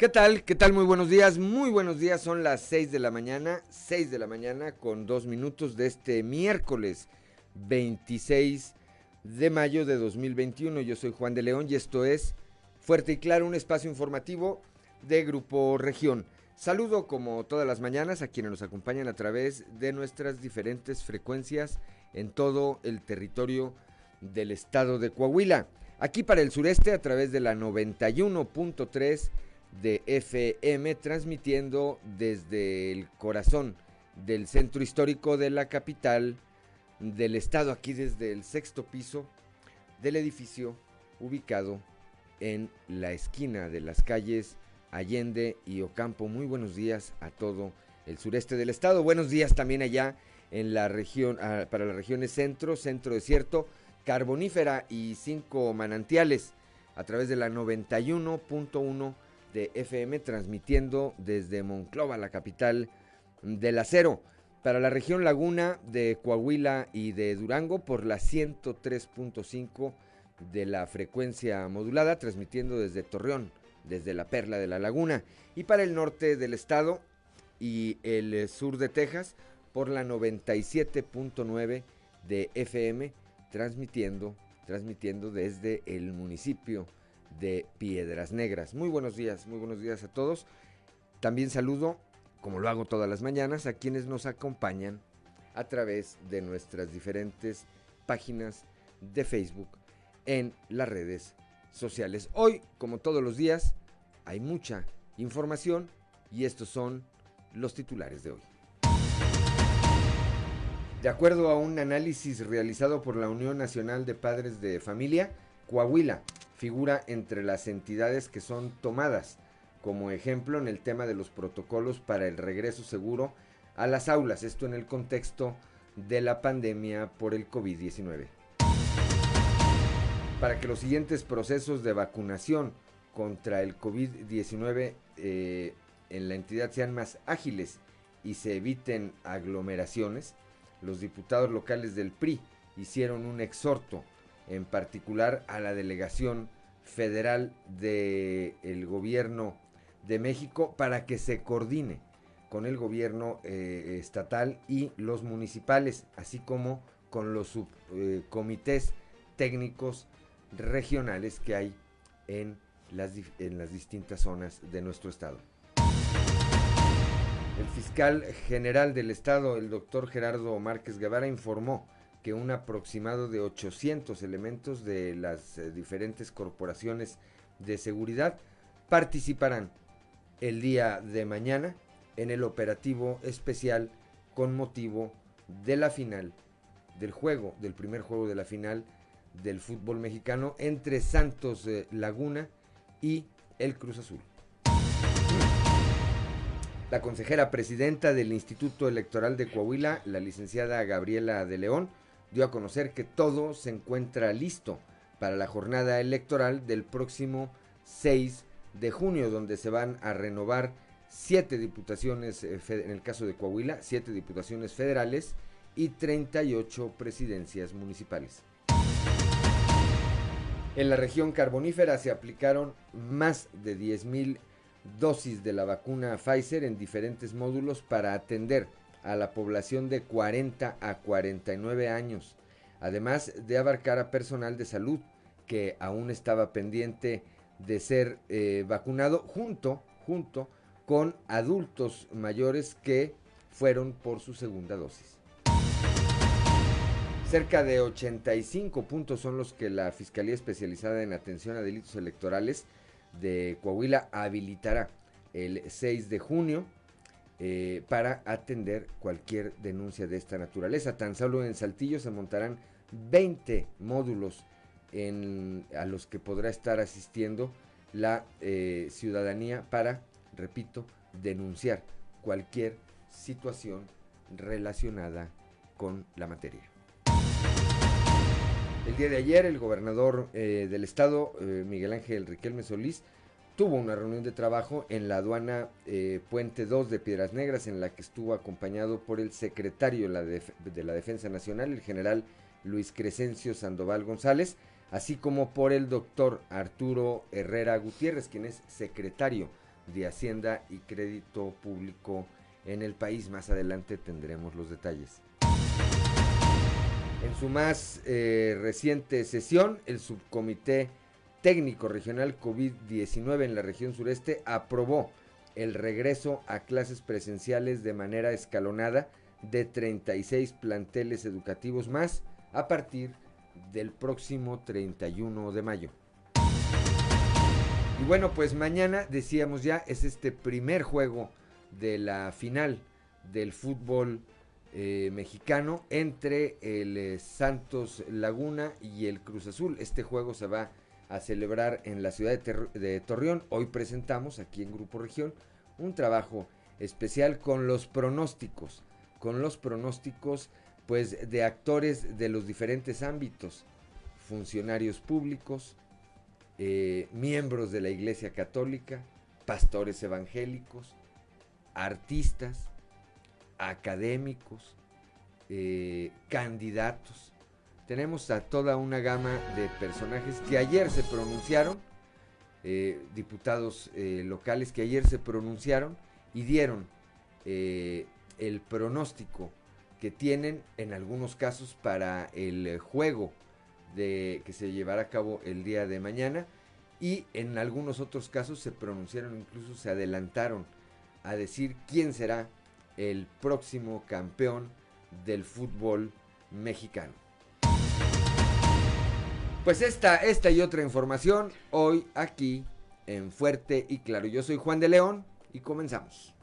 ¿Qué tal? ¿Qué tal? Muy buenos días. Muy buenos días. Son las 6 de la mañana. 6 de la mañana con dos minutos de este miércoles 26 de mayo de 2021. Yo soy Juan de León y esto es Fuerte y Claro, un espacio informativo de Grupo Región. Saludo como todas las mañanas a quienes nos acompañan a través de nuestras diferentes frecuencias en todo el territorio del estado de Coahuila. Aquí para el sureste a través de la 91.3 de FM, transmitiendo desde el corazón del centro histórico de la capital del estado, aquí desde el sexto piso del edificio ubicado en la esquina de las calles Allende y Ocampo. Muy buenos días a todo el sureste del estado. Buenos días también allá en la región, ah, para las regiones centro, centro desierto, carbonífera y cinco manantiales a través de la 91.1 de FM transmitiendo desde Monclova, la capital del acero. Para la región Laguna de Coahuila y de Durango por la 103.5 de la frecuencia modulada, transmitiendo desde Torreón, desde la Perla de la Laguna. Y para el norte del estado y el sur de Texas por la 97.9 de FM, transmitiendo, transmitiendo desde el municipio de Piedras Negras. Muy buenos días, muy buenos días a todos. También saludo, como lo hago todas las mañanas, a quienes nos acompañan a través de nuestras diferentes páginas de Facebook en las redes sociales. Hoy, como todos los días, hay mucha información y estos son los titulares de hoy. De acuerdo a un análisis realizado por la Unión Nacional de Padres de Familia, Coahuila figura entre las entidades que son tomadas como ejemplo en el tema de los protocolos para el regreso seguro a las aulas, esto en el contexto de la pandemia por el COVID-19. Para que los siguientes procesos de vacunación contra el COVID-19 eh, en la entidad sean más ágiles y se eviten aglomeraciones, los diputados locales del PRI hicieron un exhorto en particular a la delegación federal del gobierno de México para que se coordine con el gobierno eh, estatal y los municipales, así como con los subcomités técnicos regionales que hay en las, en las distintas zonas de nuestro estado. El fiscal general del estado, el doctor Gerardo Márquez Guevara, informó que un aproximado de 800 elementos de las eh, diferentes corporaciones de seguridad participarán el día de mañana en el operativo especial con motivo de la final del juego, del primer juego de la final del fútbol mexicano entre Santos eh, Laguna y el Cruz Azul. La consejera presidenta del Instituto Electoral de Coahuila, la licenciada Gabriela de León, dio a conocer que todo se encuentra listo para la jornada electoral del próximo 6 de junio, donde se van a renovar siete diputaciones, eh, en el caso de Coahuila, siete diputaciones federales y 38 presidencias municipales. En la región carbonífera se aplicaron más de 10.000 dosis de la vacuna Pfizer en diferentes módulos para atender a la población de 40 a 49 años, además de abarcar a personal de salud que aún estaba pendiente de ser eh, vacunado junto, junto con adultos mayores que fueron por su segunda dosis. Cerca de 85 puntos son los que la Fiscalía Especializada en Atención a Delitos Electorales de Coahuila habilitará el 6 de junio eh, para atender cualquier denuncia de esta naturaleza. Tan solo en Saltillo se montarán 20 módulos a los que podrá estar asistiendo la eh, ciudadanía para, repito, denunciar cualquier situación relacionada con la materia. El día de ayer el gobernador eh, del estado, Miguel Ángel Riquelme Solís, tuvo una reunión de trabajo en la aduana eh, Puente 2 de Piedras Negras, en la que estuvo acompañado por el secretario de la, Defensa Nacional, el general Luis Crescencio Sandoval González, así como por el doctor Arturo Herrera Gutiérrez, quien es secretario de Hacienda y Crédito Público en el país. Más adelante tendremos los detalles. En su más eh, reciente sesión, el subcomité técnico regional COVID-19 en la región sureste aprobó el regreso a clases presenciales de manera escalonada de 36 planteles educativos más a partir del próximo 31 de mayo. Y bueno, pues mañana, decíamos ya, es este primer juego de la final del fútbol eh, mexicano entre el eh, Santos Laguna y el Cruz Azul. Este juego se va a celebrar en la ciudad de, Torreón. Hoy presentamos aquí en Grupo Región un trabajo especial con los pronósticos, con los pronósticos pues de actores de los diferentes ámbitos, funcionarios públicos, eh, miembros de la Iglesia Católica, pastores evangélicos, artistas, académicos, eh, candidatos. Tenemos a toda una gama de personajes que ayer se pronunciaron, eh, diputados locales que ayer se pronunciaron y dieron el pronóstico que tienen en algunos casos para el juego de que se llevará a cabo el día de mañana y en algunos otros casos se pronunciaron, incluso se adelantaron a decir quién será el próximo campeón del fútbol mexicano. Pues esta, esta y otra información hoy aquí en Fuerte y Claro. Yo soy Juan de León y comenzamos.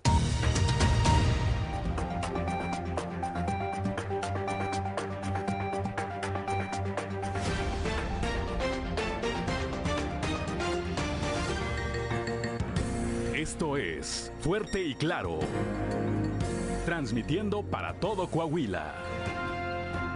Esto es Fuerte y Claro. Transmitiendo para todo Coahuila.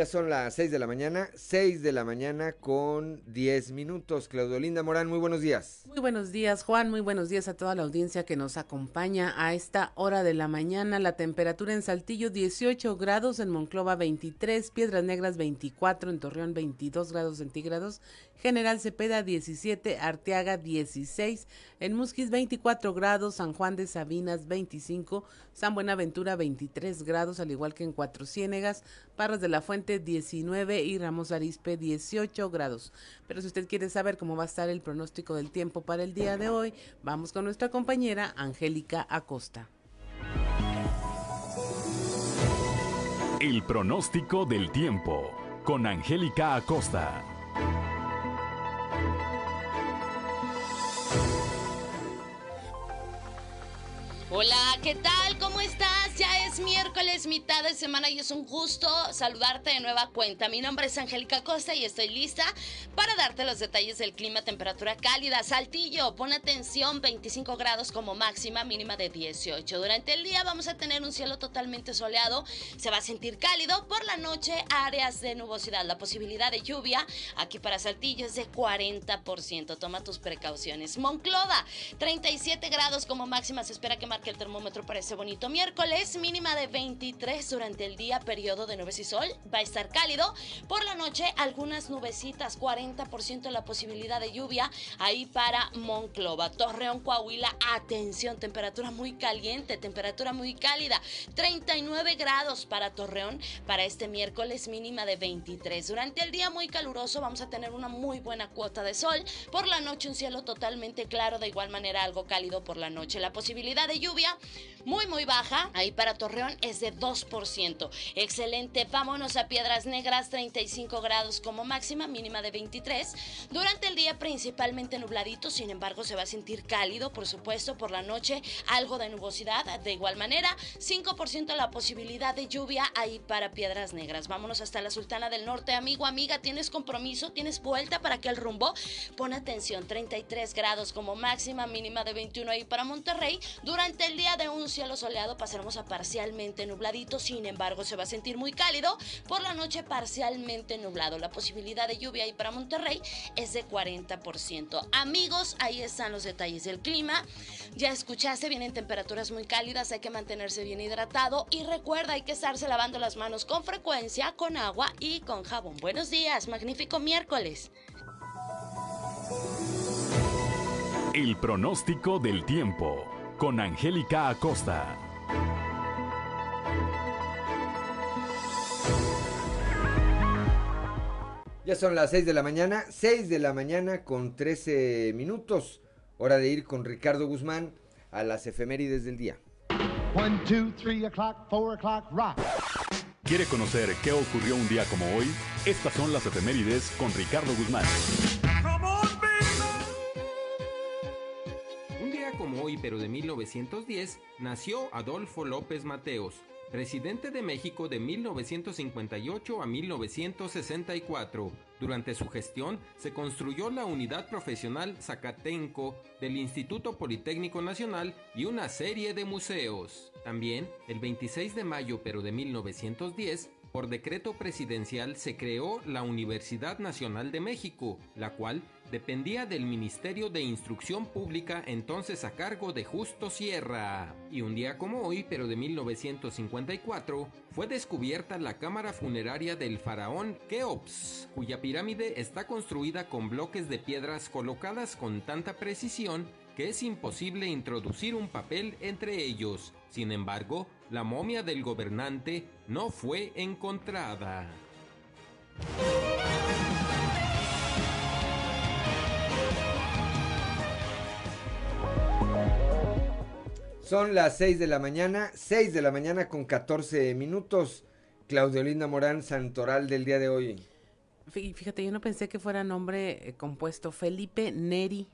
Ya son las 6 de la mañana, 6 de la mañana con 10 minutos. Claudio Linda Morán, muy buenos días. Muy buenos días, Juan. Muy buenos días a toda la audiencia que nos acompaña a esta hora de la mañana. La temperatura en Saltillo 18 grados, en Monclova 23, Piedras Negras 24, en Torreón 22 grados centígrados, General Cepeda 17, Arteaga 16, en Musquis 24 grados, San Juan de Sabinas 25, San Buenaventura 23 grados, al igual que en Cuatro Ciénegas, Parras de la Fuente 19 y Ramos Arispe 18 grados. Pero si usted quiere saber cómo va a estar el pronóstico del tiempo para el día de hoy, vamos con nuestra compañera Angélica Acosta. El pronóstico del tiempo con Angélica Acosta. Hola, ¿qué tal? ¿Cómo estás? Miércoles, mitad de semana y es un gusto saludarte de nueva cuenta. Mi nombre es Angélica Costa y estoy lista para darte los detalles del clima, temperatura cálida. Saltillo, pon atención, 25 grados como máxima, mínima de 18. Durante el día vamos a tener un cielo totalmente soleado, se va a sentir cálido. Por la noche, áreas de nubosidad. La posibilidad de lluvia aquí para Saltillo es de 40%. Toma tus precauciones. Monclova, 37 grados como máxima, se espera que que el termómetro para ese bonito miércoles, mínima de 23 durante el día, periodo de nubes y sol, va a estar cálido. Por la noche, algunas nubecitas, 40% la posibilidad de lluvia ahí para Monclova. Torreón, Coahuila, atención, temperatura muy caliente, temperatura muy cálida, 39 grados para Torreón para este miércoles, mínima de 23. Durante el día muy caluroso, vamos a tener una muy buena cuota de sol. Por la noche, un cielo totalmente claro, de igual manera algo cálido por la noche. La posibilidad de lluvia muy muy baja, ahí para Torreón es de 2%. Excelente, vámonos a Piedras Negras, 35 grados como máxima, mínima de 23. Durante el día principalmente nubladito, sin embargo se va a sentir cálido, por supuesto, por la noche algo de nubosidad, de igual manera, 5% la posibilidad de lluvia ahí para Piedras Negras. Vámonos hasta la Sultana del Norte, amigo, amiga, ¿tienes compromiso? ¿Tienes vuelta para aquel rumbo? Pon atención, 33 grados como máxima, mínima de 21 ahí para Monterrey. Durante el día de un cielo soleado pasaremos a parcial parcialmente nubladito, sin embargo se va a sentir muy cálido. Por la noche parcialmente nublado. La posibilidad de lluvia ahí para Monterrey es de 40%. Amigos, ahí están los detalles del clima. Ya escuchaste, vienen temperaturas muy cálidas, hay que mantenerse bien hidratado y recuerda, hay que estarse lavando las manos con frecuencia, con agua y con jabón. Buenos días, magnífico miércoles. El pronóstico del tiempo con Angélica Acosta. Ya son las 6 de la mañana, 6 de la mañana con 13 minutos. Hora de ir con Ricardo Guzmán a las efemérides del día. 1, 2, 3 o'clock, 4 o'clock, rock. ¿Quiere conocer qué ocurrió un día como hoy? Estas son las efemérides con Ricardo Guzmán. Un día como hoy, pero de 1910, nació Adolfo López Mateos, presidente de México de 1958 a 1964. Durante su gestión se construyó la unidad profesional Zacatenco del Instituto Politécnico Nacional y una serie de museos. También, el 26 de mayo pero de 1910, por decreto presidencial se creó la Universidad Nacional de México, la cual dependía del Ministerio de Instrucción Pública entonces a cargo de Justo Sierra. Y un día como hoy, pero de 1954, fue descubierta la cámara funeraria del faraón Keops, cuya pirámide está construida con bloques de piedras colocadas con tanta precisión que es imposible introducir un papel entre ellos. Sin embargo, la momia del gobernante no fue encontrada. Son las 6 de la mañana, 6 de la mañana con 14 minutos. Claudio Linda Morán, santoral del día de hoy. Fíjate, yo no pensé que fuera nombre eh, compuesto. Felipe Neri.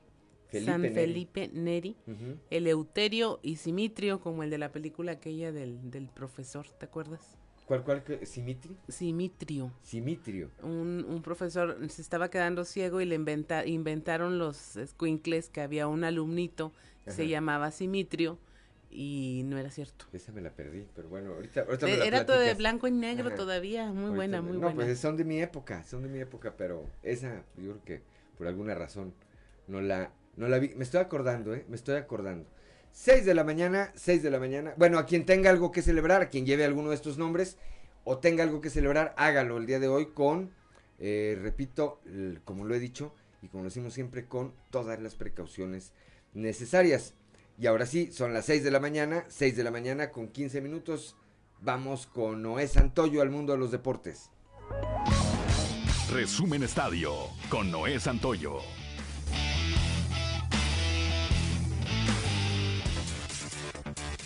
Felipe San Neri. Felipe Neri. Ujú. Eleuterio y Simitrio, como el de la película aquella del, del profesor, ¿te acuerdas? ¿Cuál, cuál? que- ¿Simitri? Simitrio. Simitrio. Un, un profesor se estaba quedando ciego y le inventa- inventaron los squinkles que había un alumnito que se Ajá. llamaba Simitrio y no era cierto. Esa me la perdí, pero bueno, ahorita, ahorita me la Eh, Era todo de blanco y negro Ajá. todavía, muy Ahorita buena, muy no, buena. pues son de mi época, son de mi época, pero esa, yo creo que por alguna razón no la, no la vi. Me estoy acordando, ¿eh? Me estoy acordando. 6 de la mañana, 6 de la mañana. Bueno, a quien tenga algo que celebrar, a quien lleve alguno de estos nombres o tenga algo que celebrar, hágalo el día de hoy con, eh, repito, como lo he dicho y como lo decimos siempre, con todas las precauciones necesarias. Y ahora sí, son las 6 de la mañana, 6 de la mañana con 15 minutos. Vamos con Noé Santoyo al mundo de los deportes. Resumen Estadio con Noé Santoyo.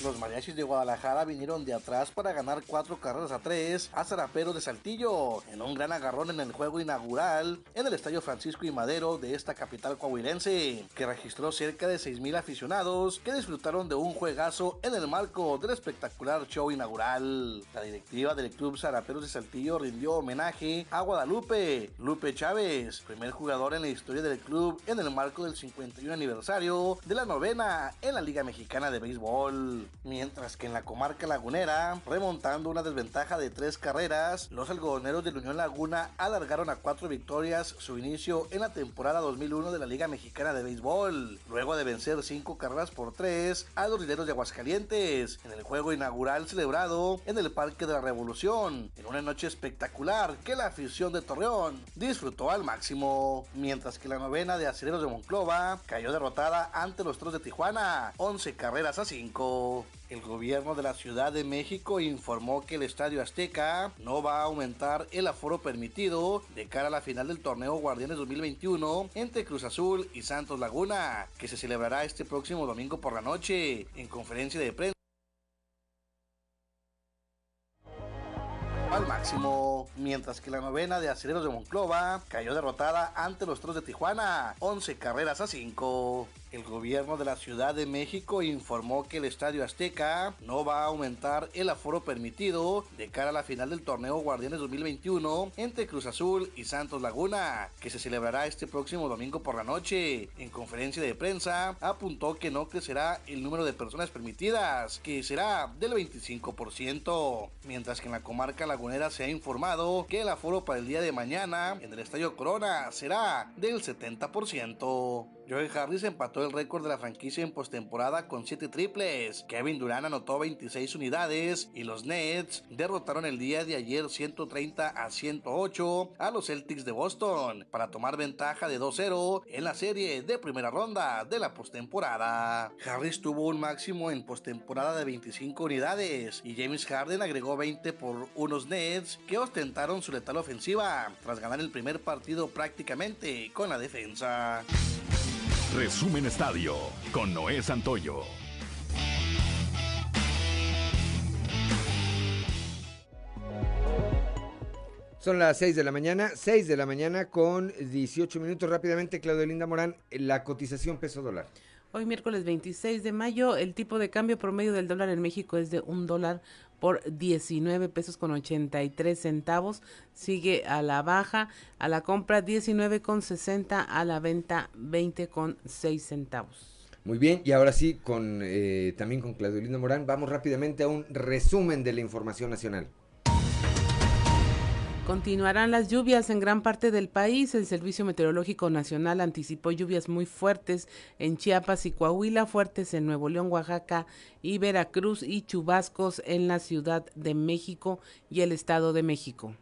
Los mariachis de Guadalajara vinieron de atrás para ganar cuatro carreras a tres a Zaraperos de Saltillo en un gran agarrón en el juego inaugural en el Estadio Francisco y Madero de esta capital coahuilense, que registró cerca de 6.000 aficionados que disfrutaron de un juegazo en el marco del espectacular show inaugural. La directiva del club Zaraperos de Saltillo rindió homenaje a Guadalupe Lupe Chávez, primer jugador en la historia del club en el marco del 51 aniversario de la novena en la Liga Mexicana de Béisbol. Mientras que en la comarca lagunera, remontando una desventaja de tres carreras, los algodoneros de la Unión Laguna alargaron a cuatro victorias su inicio en la temporada 2001 de la Liga Mexicana de Béisbol, luego de vencer cinco carreras por tres a los rileros de Aguascalientes en el juego inaugural celebrado en el Parque de la Revolución, en una noche espectacular que la afición de Torreón disfrutó al máximo, mientras que la novena de Acereros de Monclova cayó derrotada ante los Toros de Tijuana, 11 carreras a 5. El gobierno de la Ciudad de México informó que el Estadio Azteca no va a aumentar el aforo permitido de cara a la final del torneo Guardianes 2021 entre Cruz Azul y Santos Laguna, que se celebrará este próximo domingo por la noche. En conferencia de prensa al máximo, mientras que la novena de Acereros de Monclova cayó derrotada ante los Toros de Tijuana, 11 carreras a 5. El gobierno de la Ciudad de México informó que el Estadio Azteca no va a aumentar el aforo permitido de cara a la final del torneo Guardianes 2021 entre Cruz Azul y Santos Laguna, que se celebrará este próximo domingo por la noche. En conferencia de prensa apuntó que no crecerá el número de personas permitidas, que será del 25%, mientras que en la comarca se ha informado que el aforo para el día de mañana en el Estadio Corona será del 70%. Joe Harris empató el récord de la franquicia en postemporada con 7 triples. Kevin Durant anotó 26 unidades y los Nets derrotaron el día de ayer 130 a 108 a los Celtics de Boston para tomar ventaja de 2-0 en la serie de primera ronda de la postemporada. Harris tuvo un máximo en postemporada de 25 unidades y James Harden agregó 20 por unos Nets que ostentaron su letal ofensiva tras ganar el primer partido prácticamente con la defensa. Resumen Estadio con Noé Santoyo. Son las 6 de la mañana, 6 de la mañana con 18 minutos. Rápidamente, Claudio Linda Morán, la cotización peso dólar. Hoy miércoles 26 de mayo, el tipo de cambio promedio del dólar en México es de un dólar por 19 pesos con 83 centavos. Sigue a la baja, a la compra 19 con 60, a la venta 20 con 6 centavos. Muy bien, y ahora sí, con eh, también con Claudio Morán, vamos rápidamente a un resumen de la información nacional. Continuarán las lluvias en gran parte del país. El Servicio Meteorológico Nacional anticipó lluvias muy fuertes en Chiapas y Coahuila, fuertes en Nuevo León, Oaxaca y Veracruz y chubascos en la Ciudad de México y el Estado de México.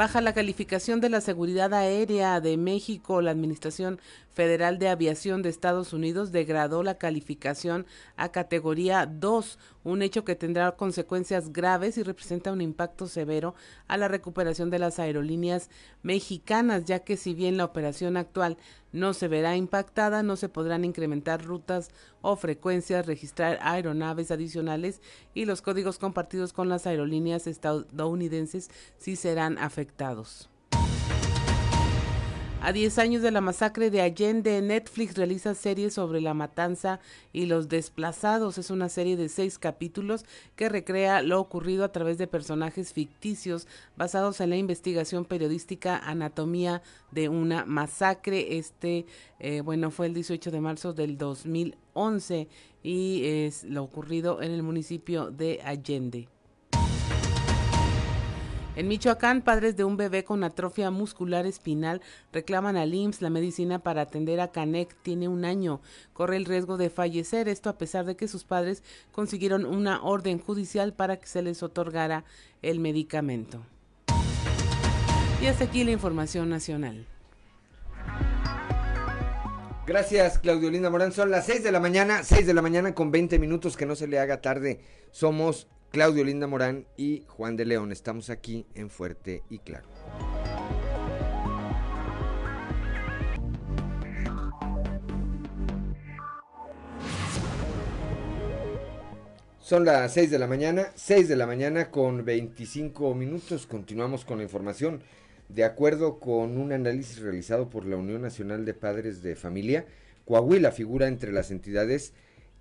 Baja la calificación de la seguridad aérea de México. La Administración Federal de Aviación de Estados Unidos degradó la calificación a categoría 2, un hecho que tendrá consecuencias graves y representa un impacto severo a la recuperación de las aerolíneas mexicanas, ya que si bien la operación actual no se verá impactada, no se podrán incrementar rutas o frecuencias, registrar aeronaves adicionales y los códigos compartidos con las aerolíneas estadounidenses sí serán afectados. A 10 años de la masacre de Allende, Netflix realiza series sobre la matanza y los desplazados. Es una serie de seis capítulos que recrea lo ocurrido a través de personajes ficticios basados en la investigación periodística Anatomía de una masacre. Este, eh, bueno, fue el 18 de marzo del 2011 y es lo ocurrido en el municipio de Allende. En Michoacán, padres de un bebé con atrofia muscular espinal reclaman al IMSS la medicina para atender a Canek. Tiene un año. Corre el riesgo de fallecer, esto a pesar de que sus padres consiguieron una orden judicial para que se les otorgara el medicamento. Y hasta aquí la información nacional. Gracias, Claudio Linda Morán. Son las 6 de la mañana, 6 de la mañana con 20 minutos, que no se le haga tarde. Somos Claudio Linda Morán y Juan de León. Estamos aquí en Fuerte y Claro. Son las 6 de la mañana, 6 de la mañana con 25 minutos. Continuamos con la información. De acuerdo con un análisis realizado por la Unión Nacional de Padres de Familia, Coahuila figura entre las entidades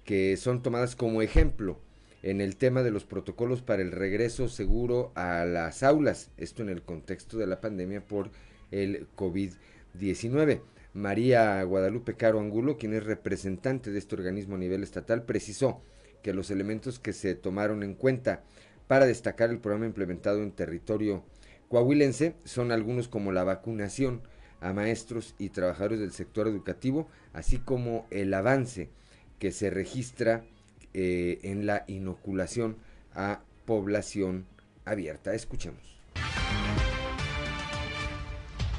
que son tomadas como ejemplo en el tema de los protocolos para el regreso seguro a las aulas, esto en el contexto de la pandemia por el COVID-19. María Guadalupe Caro Angulo, quien es representante de este organismo a nivel estatal, precisó que los elementos que se tomaron en cuenta para destacar el programa implementado en territorio coahuilense son algunos como la vacunación a maestros y trabajadores del sector educativo, así como el avance que se registra eh, en la inoculación a población abierta. Escuchemos.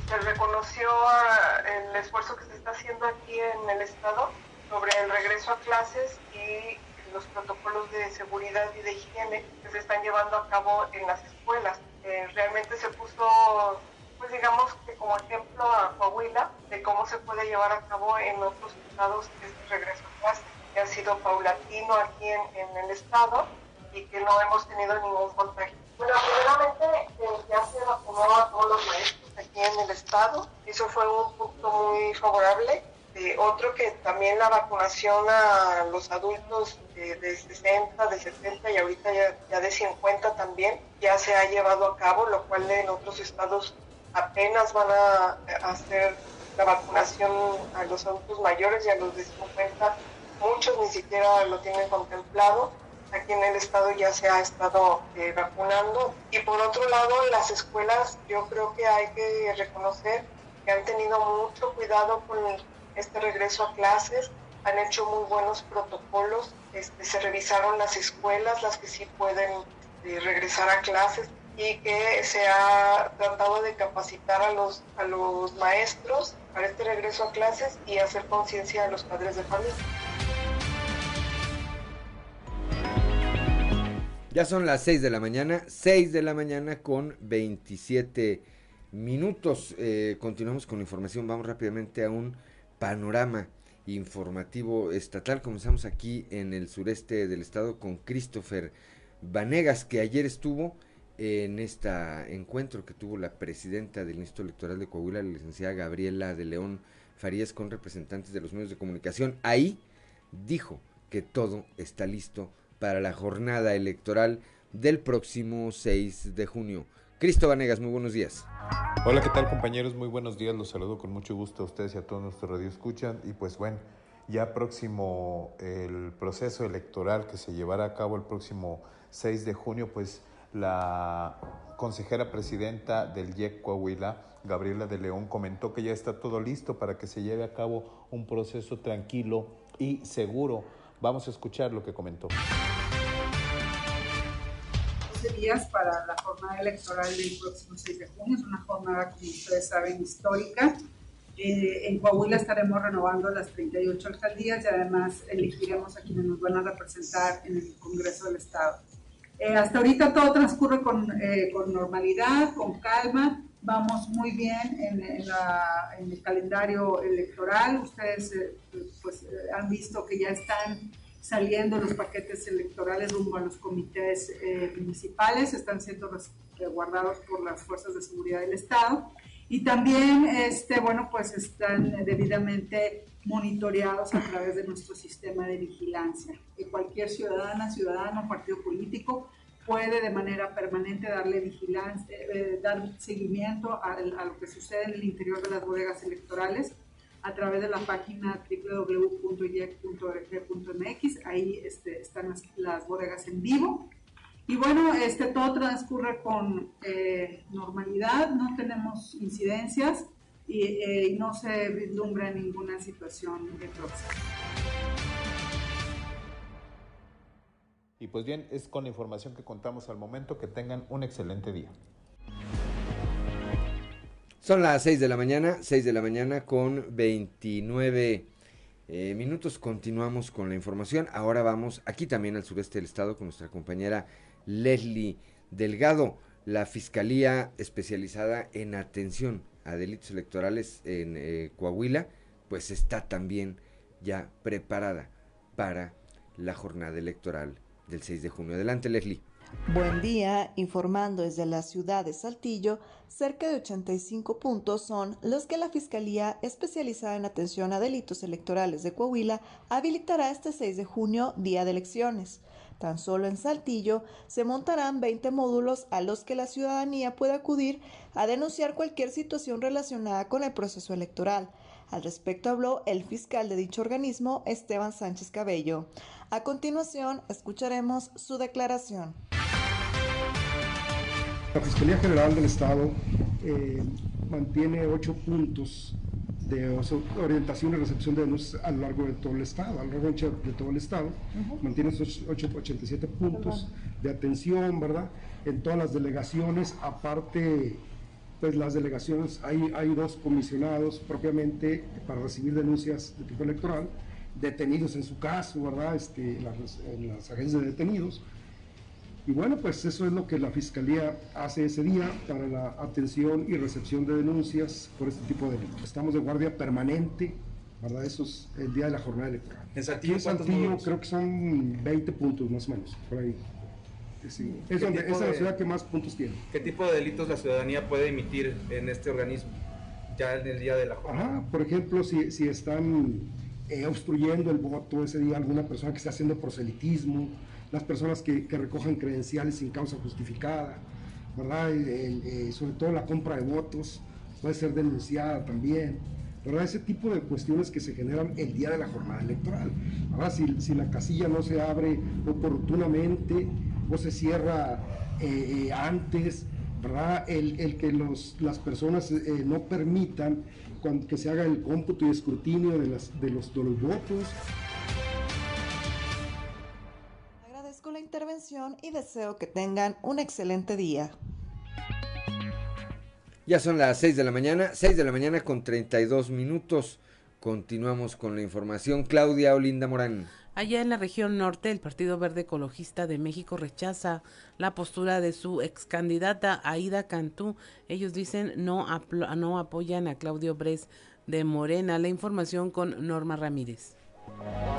Se reconoció ah, el esfuerzo que se está haciendo aquí en el Estado sobre el regreso a clases y los protocolos de seguridad y de higiene que se están llevando a cabo en las escuelas. Eh, realmente se puso, pues digamos como ejemplo a Coahuila de cómo se puede llevar a cabo en otros estados este regreso a clases que ha sido paulatino aquí en, el estado y que no hemos tenido ningún contagio. Bueno, primeramente eh, ya se vacunó a todos los maestros aquí en el estado. Eso fue un punto muy favorable de Eh, otro que también la vacunación a los adultos de, 60, de 70 y ahorita ya, de 50 también ya se ha llevado a cabo, lo cual en otros estados apenas van a hacer la vacunación a los adultos mayores y a los de 50. Muchos ni siquiera lo tienen contemplado. Aquí en el estado ya se ha estado eh, vacunando. Y por otro lado, las escuelas, yo creo que hay que reconocer que han tenido mucho cuidado con este regreso a clases, han hecho muy buenos protocolos, este, se revisaron las escuelas, las que sí pueden este, regresar a clases y que se ha tratado de capacitar a los, a los maestros para este regreso a clases y hacer conciencia a los padres de familia. Ya son las 6 de la mañana, 6 de la mañana con 27 minutos. Eh, continuamos con la información, vamos rápidamente a un panorama informativo estatal. Comenzamos aquí en el sureste del estado con Christopher Vanegas, que ayer estuvo en este encuentro que tuvo la presidenta del Instituto Electoral de Coahuila, la licenciada Gabriela de León Farías, con representantes de los medios de comunicación. Ahí dijo que todo está listo para la jornada electoral del próximo 6 de junio. Cristo Vanegas, muy buenos días. Hola, ¿qué tal compañeros? Muy buenos días, los saludo con mucho gusto a ustedes y a todos nuestros escuchan Y pues bueno, ya próximo el proceso electoral que se llevará a cabo el próximo 6 de junio, pues la consejera presidenta del IEC Coahuila, Gabriela de León, comentó que ya está todo listo para que se lleve a cabo un proceso tranquilo y seguro. Vamos a escuchar lo que comentó. Días para la jornada electoral del próximo 6 de junio. Es una jornada, como ustedes saben, histórica. Eh, en Coahuila estaremos renovando las 38 alcaldías y además elegiremos a quienes nos van a representar en el Congreso del Estado. Eh, hasta ahorita todo transcurre con, eh, con, normalidad, con calma. Vamos muy bien en, en, el calendario electoral. Ustedes pues, han visto que ya están saliendo los paquetes electorales rumbo a los comités eh, municipales, están siendo resguardados por las fuerzas de seguridad del Estado y también, este, bueno, pues están debidamente monitoreados a través de nuestro sistema de vigilancia. Y cualquier ciudadana, ciudadano, partido político puede de manera permanente darle vigilancia, eh, dar seguimiento a, a lo que sucede en el interior de las bodegas electorales a través de la página www.yec.org.mx. Ahí este, están las, bodegas en vivo. Y bueno, este, todo transcurre con eh, normalidad, no tenemos incidencias y, eh, no se vislumbra ninguna situación de próxima. Y pues bien, es con la información que contamos al momento. Que tengan un excelente día. Son las 6 de la mañana, 6 de la mañana con 29 eh, minutos. Continuamos con la información. Ahora vamos aquí también al sureste del estado con nuestra compañera Leslie Delgado, la Fiscalía especializada en atención a delitos electorales en eh, Coahuila, pues está también ya preparada para la jornada electoral del 6 de junio. Adelante, Leslie. Buen día, informando desde la ciudad de Saltillo, cerca de 85 puntos son los que la Fiscalía especializada en atención a delitos electorales de Coahuila habilitará este 6 de junio, día de elecciones. Tan solo en Saltillo se montarán 20 módulos a los que la ciudadanía puede acudir a denunciar cualquier situación relacionada con el proceso electoral. Al respecto habló el fiscal de dicho organismo, Esteban Sánchez Cabello. A continuación, escucharemos su declaración. La Fiscalía General del Estado eh, mantiene ocho puntos de orientación y recepción de denuncias a lo largo de todo el Estado, a lo largo de todo el Estado. Mantiene esos 87 puntos de atención, ¿verdad? En todas las delegaciones, aparte, pues las delegaciones, hay, hay dos comisionados propiamente para recibir denuncias de tipo electoral, detenidos en su caso, ¿verdad? Este, en, las, en las agencias de detenidos y bueno, pues eso es lo que la Fiscalía hace ese día para la atención y recepción de denuncias por este tipo de delitos. Estamos de guardia permanente, ¿verdad? Eso es el día de la jornada electoral. ¿En Saltillo, en Saltillo creo que son 20 puntos más o menos, por ahí. Sí. Es, es la ciudad que más puntos tiene. ¿Qué tipo de delitos la ciudadanía puede emitir en este organismo? ya en el día de la jornada. por ejemplo, si, si están eh, obstruyendo el voto ese día, alguna persona que esté haciendo proselitismo, las personas que, que recojan credenciales sin causa justificada, ¿verdad? Eh, sobre todo la compra de votos puede ser denunciada también. ¿verdad? Ese tipo de cuestiones que se generan el día de la jornada electoral. Ahora, si, si la casilla no se abre oportunamente o se cierra eh, eh, antes, ¿verdad? El, el que los, las personas no permitan que se haga el cómputo y escrutinio de, las, de, los, de los votos. Intervención y deseo que tengan un excelente día. Ya son las 6 de la mañana, 6 de la mañana con 32 minutos. Continuamos con la información. Claudia Olinda Morán. Allá en la región norte, el Partido Verde Ecologista de México rechaza la postura de su ex candidata Aida Cantú. Ellos dicen no, no apoyan a Claudio Bres de Morena. La información con Norma Ramírez.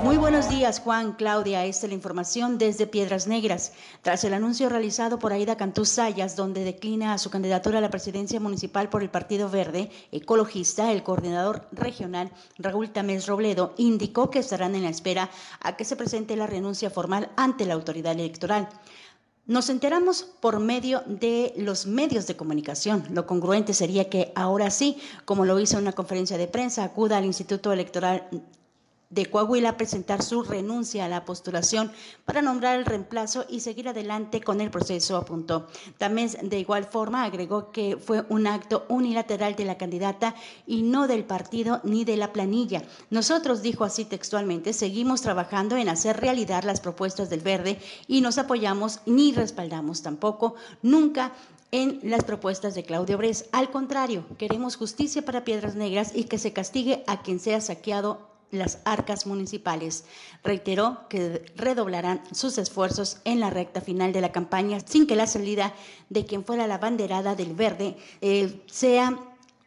Muy buenos días, Juan, Claudia. Esta es la información desde Piedras Negras. Tras el anuncio realizado por Aida Cantú Sayas, donde declina a su candidatura a la presidencia municipal por el Partido Verde Ecologista, el coordinador regional Raúl Tamés Robledo indicó que estarán en la espera a que se presente la renuncia formal ante la autoridad electoral. Nos enteramos por medio de los medios de comunicación. Lo congruente sería que ahora sí, como lo hizo en una conferencia de prensa, acuda al Instituto Electoral de Coahuila presentar su renuncia a la postulación para nombrar el reemplazo y seguir adelante con el proceso, apuntó. También de igual forma agregó que fue un acto unilateral de la candidata y no del partido ni de la planilla. Nosotros, dijo así textualmente, seguimos trabajando en hacer realidad las propuestas del verde y nos apoyamos ni respaldamos tampoco nunca en las propuestas de Claudio Bres. Al contrario, queremos justicia para Piedras Negras y que se castigue a quien sea saqueado las arcas municipales. Reiteró que redoblarán sus esfuerzos en la recta final de la campaña sin que la salida de quien fuera la banderada del verde eh, sea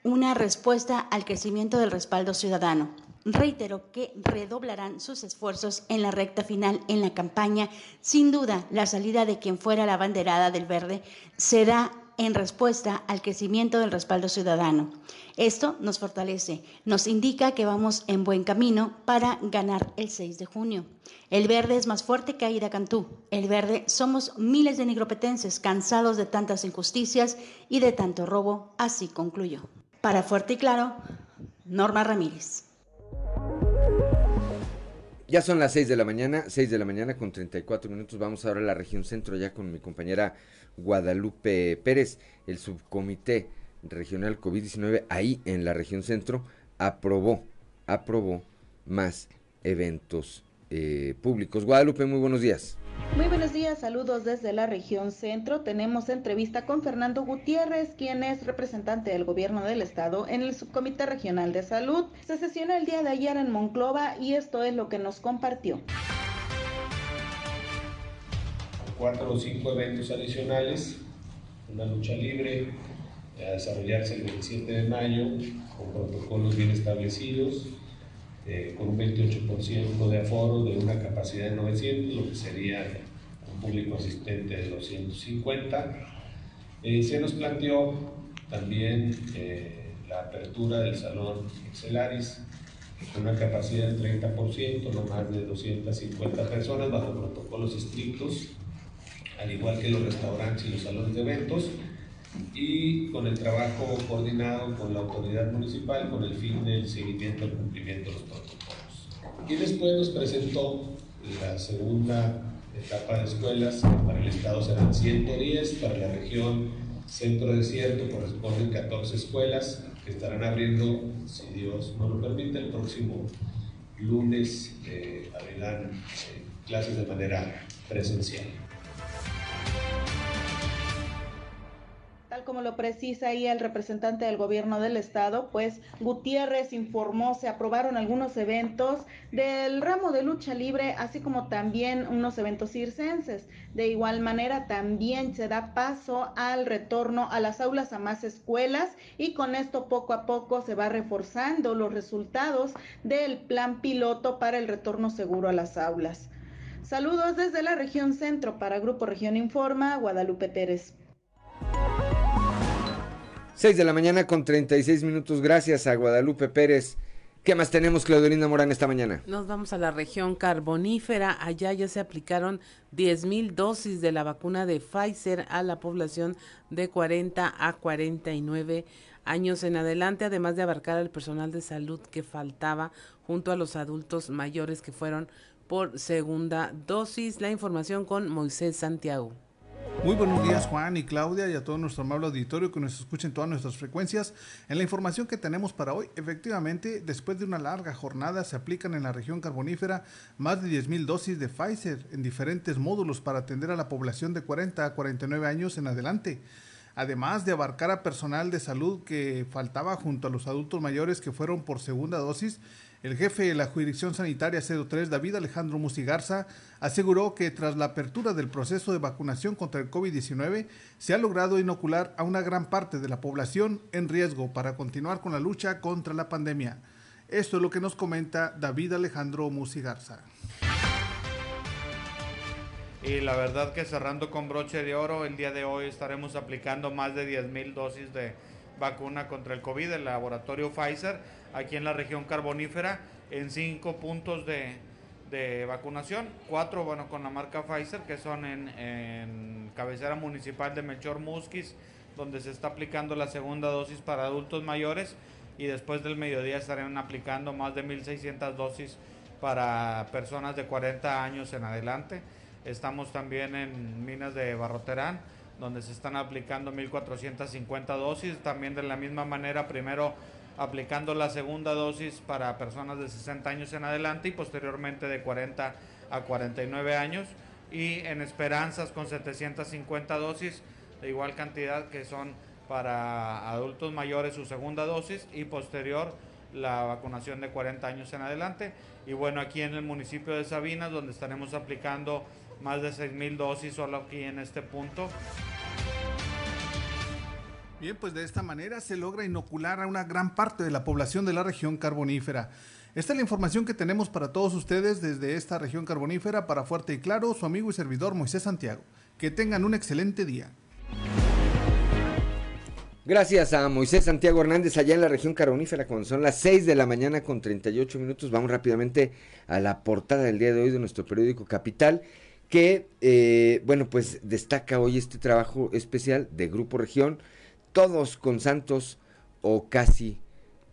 una respuesta al crecimiento del respaldo ciudadano. Reiteró que redoblarán sus esfuerzos en la recta final en la campaña. Sin duda, la salida de quien fuera la banderada del verde será en respuesta al crecimiento del respaldo ciudadano. Esto nos fortalece, nos indica que vamos en buen camino para ganar el 6 de junio. El verde es más fuerte que Aida Cantú. El verde somos miles de nigropetenses cansados de tantas injusticias y de tanto robo, así concluyó. Para Fuerte y Claro, Norma Ramírez. Ya son las 6 de la mañana, 6 de la mañana con 34 minutos. Vamos ahora a la región centro ya con mi compañera Guadalupe Pérez, el subcomité regional COVID-19 ahí en la región centro aprobó, aprobó más eventos eh, públicos. Guadalupe, muy buenos días. Muy buenos días, saludos desde la región centro. Tenemos entrevista con Fernando Gutiérrez, quien es representante del gobierno del estado en el subcomité regional de salud. Se sesionó el día de ayer en Monclova y esto es lo que nos compartió cuatro o cinco eventos adicionales, una lucha libre a desarrollarse el 27 de mayo con protocolos bien establecidos, eh, con un 28% de aforo de una capacidad de 900, lo que sería un público asistente de 250. Eh, se nos planteó también eh, la apertura del salón Excelaris con una capacidad del 30%, no más de 250 personas bajo protocolos estrictos al igual que los restaurantes y los salones de eventos, y con el trabajo coordinado con la autoridad municipal con el fin del seguimiento y cumplimiento de los protocolos. Y después nos presentó la segunda etapa de escuelas, para el estado serán 110, para la región centro desierto corresponden 14 escuelas que estarán abriendo, si Dios nos lo permite, el próximo lunes eh, abrirán eh, clases de manera presencial. Como lo precisa ahí el representante del gobierno del estado, pues Gutiérrez informó, se aprobaron algunos eventos del ramo de lucha libre, así como también unos eventos circenses. De igual manera, también se da paso al retorno a las aulas a más escuelas y con esto poco a poco se va reforzando los resultados del plan piloto para el retorno seguro a las aulas. Saludos desde la región centro para Grupo Región Informa, Guadalupe Pérez. 6 de la mañana con 36 minutos. Gracias a Guadalupe Pérez. ¿Qué más tenemos, Claudelina Morán, esta mañana? Nos vamos a la región carbonífera. Allá ya se aplicaron 10 mil dosis de la vacuna de Pfizer a la población de 40 a 49 años en adelante, además de abarcar al personal de salud que faltaba junto a los adultos mayores que fueron por segunda dosis. La información con Moisés Santiago. Muy buenos días Juan y Claudia y a todo nuestro amable auditorio que nos escuchen todas nuestras frecuencias. En la información que tenemos para hoy, efectivamente, después de una larga jornada se aplican en la región carbonífera más de 10.000 dosis de Pfizer en diferentes módulos para atender a la población de 40 a 49 años en adelante. Además de abarcar a personal de salud que faltaba junto a los adultos mayores que fueron por segunda dosis, el jefe de la Jurisdicción Sanitaria 03, David Alejandro Musigarza, aseguró que tras la apertura del proceso de vacunación contra el COVID-19, se ha logrado inocular a una gran parte de la población en riesgo para continuar con la lucha contra la pandemia. Esto es lo que nos comenta David Alejandro Musigarza. Y la verdad que cerrando con broche de oro, el día de hoy estaremos aplicando más de 10 mil dosis de vacuna contra el COVID del laboratorio Pfizer aquí en la región carbonífera en cinco puntos de, vacunación, cuatro bueno con la marca Pfizer que son en, cabecera municipal de Melchor Musquis donde se está aplicando la segunda dosis para adultos mayores y después del mediodía estarán aplicando más de 1.600 dosis para personas de 40 años en adelante. Estamos también en Minas de Barroterán, donde se están aplicando 1.450 dosis. También de la misma manera, primero aplicando la segunda dosis para personas de 60 años en adelante y posteriormente de 40 a 49 años. Y en Esperanzas con 750 dosis de igual cantidad que son para adultos mayores su segunda dosis y posterior la vacunación de 40 años en adelante. Y bueno aquí en el municipio de Sabinas donde estaremos aplicando más de 6 mil dosis solo aquí en este punto Bien, pues de esta manera se logra inocular a una gran parte de la población de la región carbonífera. Esta es la información que tenemos para todos ustedes desde esta región carbonífera para Fuerte y Claro, su amigo y servidor Moisés Santiago. Que tengan un excelente día. Gracias a Moisés Santiago Hernández allá en la región carbonífera, cuando son las 6 de la mañana con 38 minutos. Vamos rápidamente a la portada del día de hoy de nuestro periódico Capital, que, eh, bueno, pues destaca hoy este trabajo especial de Grupo Región todos con Santos o casi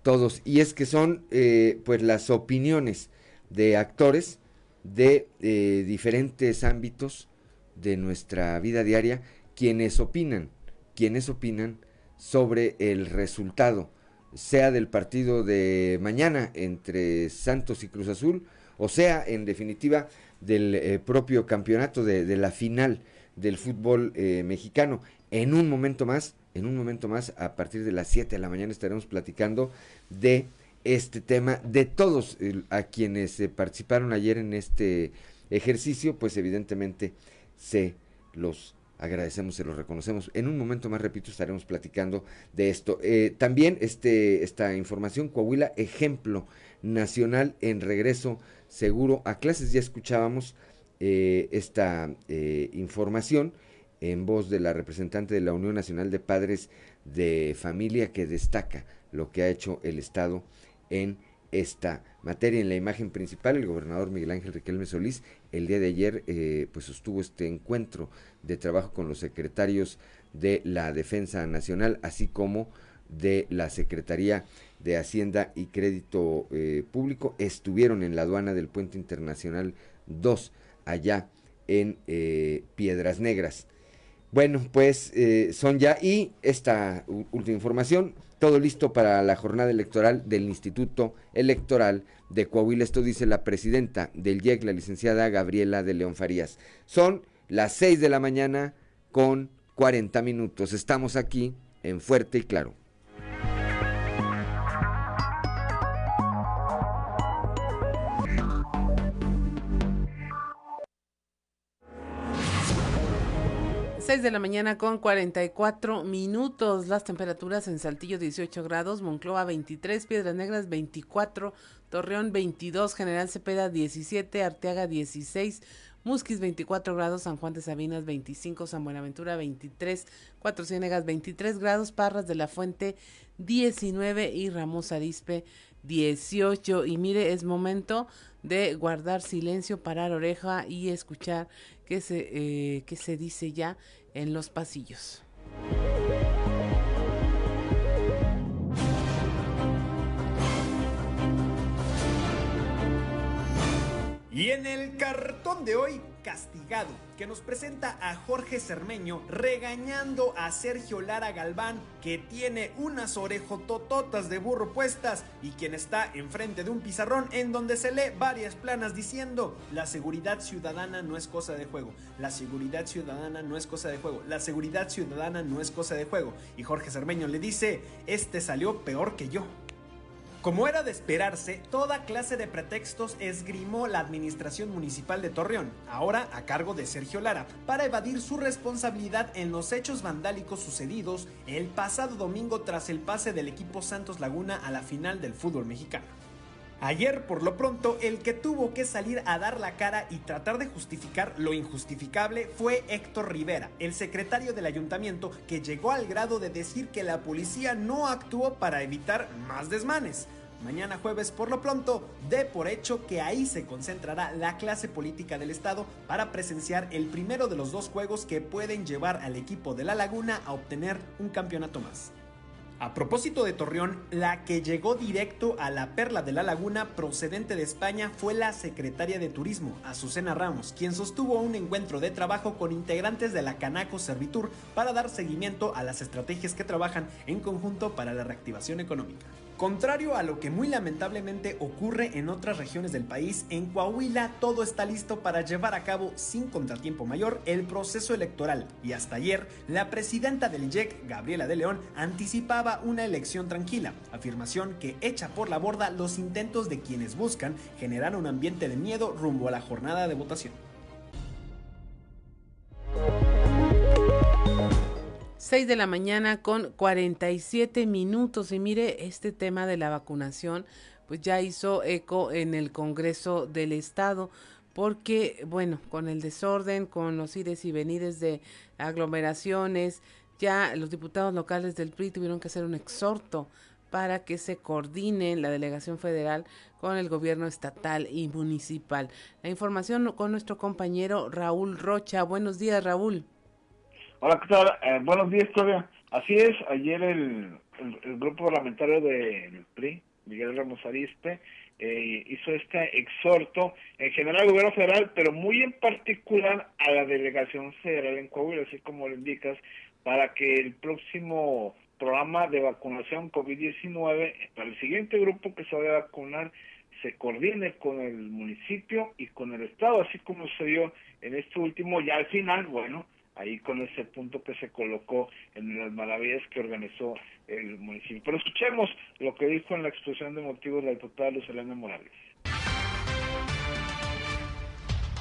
todos. Y es que son eh, pues las opiniones de actores de eh, diferentes ámbitos de nuestra vida diaria quienes opinan, quienes opinan sobre el resultado, sea del partido de mañana entre Santos y Cruz Azul, o sea, en definitiva, del eh, propio campeonato de, de, la final del fútbol mexicano. En un momento más en un momento más, a partir de las 7 de la mañana, estaremos platicando de este tema, de todos a quienes eh, participaron ayer en este ejercicio, pues evidentemente se los agradecemos, se los reconocemos. En un momento más, repito, estaremos platicando de esto. Eh, también este, esta información, Coahuila, ejemplo nacional en regreso seguro a clases. Ya escuchábamos eh, esta información en voz de la representante de la Unión Nacional de Padres de Familia que destaca lo que ha hecho el Estado en esta materia. En la imagen principal, el gobernador Miguel Ángel Riquelme Solís, el día de ayer, eh, pues sostuvo este encuentro de trabajo con los secretarios de la Defensa Nacional, así como de la Secretaría de Hacienda y Crédito eh, Público. Estuvieron en la aduana del Puente Internacional 2, allá en eh, Piedras Negras. Bueno, pues eh, son ya y esta última información, todo listo para la jornada electoral del Instituto Electoral de Coahuila. Esto dice la presidenta del IEC, la licenciada Gabriela de León Farías. Son las 6 de la mañana con 40 minutos. Estamos aquí en Fuerte y Claro. 6 de la mañana con 44 minutos. Las temperaturas en Saltillo 18 grados, Moncloa 23, Piedras Negras 24, Torreón 22, General Cepeda 17, Arteaga 16, Musquis 24 grados, San Juan de Sabinas 25, San Buenaventura 23, Cuatro Ciénegas 23 grados, Parras de la Fuente 19 y Ramos Arispe 18. Y mire, es momento de guardar silencio, parar oreja y escuchar qué se, eh, qué se dice ya en los pasillos. Y en el cartón de hoy, Castigado, que nos presenta a Jorge Cermeño regañando a Sergio Lara Galván, que tiene unas orejotototas de burro puestas y quien está enfrente de un pizarrón en donde se lee varias planas diciendo: La seguridad ciudadana no es cosa de juego, la seguridad ciudadana no es cosa de juego, la seguridad ciudadana no es cosa de juego. Y Jorge Cermeño le dice: Este salió peor que yo. Como era de esperarse, toda clase de pretextos esgrimó la administración municipal de Torreón, ahora a cargo de Sergio Lara, para evadir su responsabilidad en los hechos vandálicos sucedidos el pasado domingo tras el pase del equipo Santos Laguna a la final del fútbol mexicano. Ayer, por lo pronto, el que tuvo que salir a dar la cara y tratar de justificar lo injustificable fue Héctor Rivera, el secretario del ayuntamiento, que llegó al grado de decir que la policía no actuó para evitar más desmanes. Mañana jueves, por lo pronto, de por hecho que ahí se concentrará la clase política del Estado para presenciar el primero de los dos juegos que pueden llevar al equipo de La Laguna a obtener un campeonato más. A propósito de Torreón, la que llegó directo a la perla de la laguna procedente de España fue la secretaria de Turismo, Azucena Ramos, quien sostuvo un encuentro de trabajo con integrantes de la Canaco Servitur para dar seguimiento a las estrategias que trabajan en conjunto para la reactivación económica. Contrario a lo que muy lamentablemente ocurre en otras regiones del país, en Coahuila todo está listo para llevar a cabo sin contratiempo mayor el proceso electoral y hasta ayer la presidenta del IEC, Gabriela de León, anticipaba una elección tranquila, afirmación que echa por la borda los intentos de quienes buscan generar un ambiente de miedo rumbo a la jornada de votación. 6 de la mañana con 47 minutos y mire, este tema de la vacunación pues ya hizo eco en el Congreso del Estado porque, bueno, con el desorden, con los ires y venires de aglomeraciones, ya los diputados locales del PRI tuvieron que hacer un exhorto para que se coordine la delegación federal con el gobierno estatal y municipal. La información con nuestro compañero Raúl Rocha. Buenos días, Raúl. Hola, ¿qué tal? Eh, buenos días, Claudia. Así es, ayer el, grupo parlamentario del PRI, Miguel Ramos Arispe, eh, hizo este exhorto en general al gobierno federal, pero muy en particular a la delegación federal en Coahuila, así como lo indicas, para que el próximo programa de vacunación COVID-19, para el siguiente grupo que se vaya a vacunar, se coordine con el municipio y con el Estado, así como se dio en este último, ya al final, bueno, ahí con ese punto que se colocó en las maravillas que organizó el municipio. Pero escuchemos lo que dijo en la exposición de motivos la diputada Luz Morales.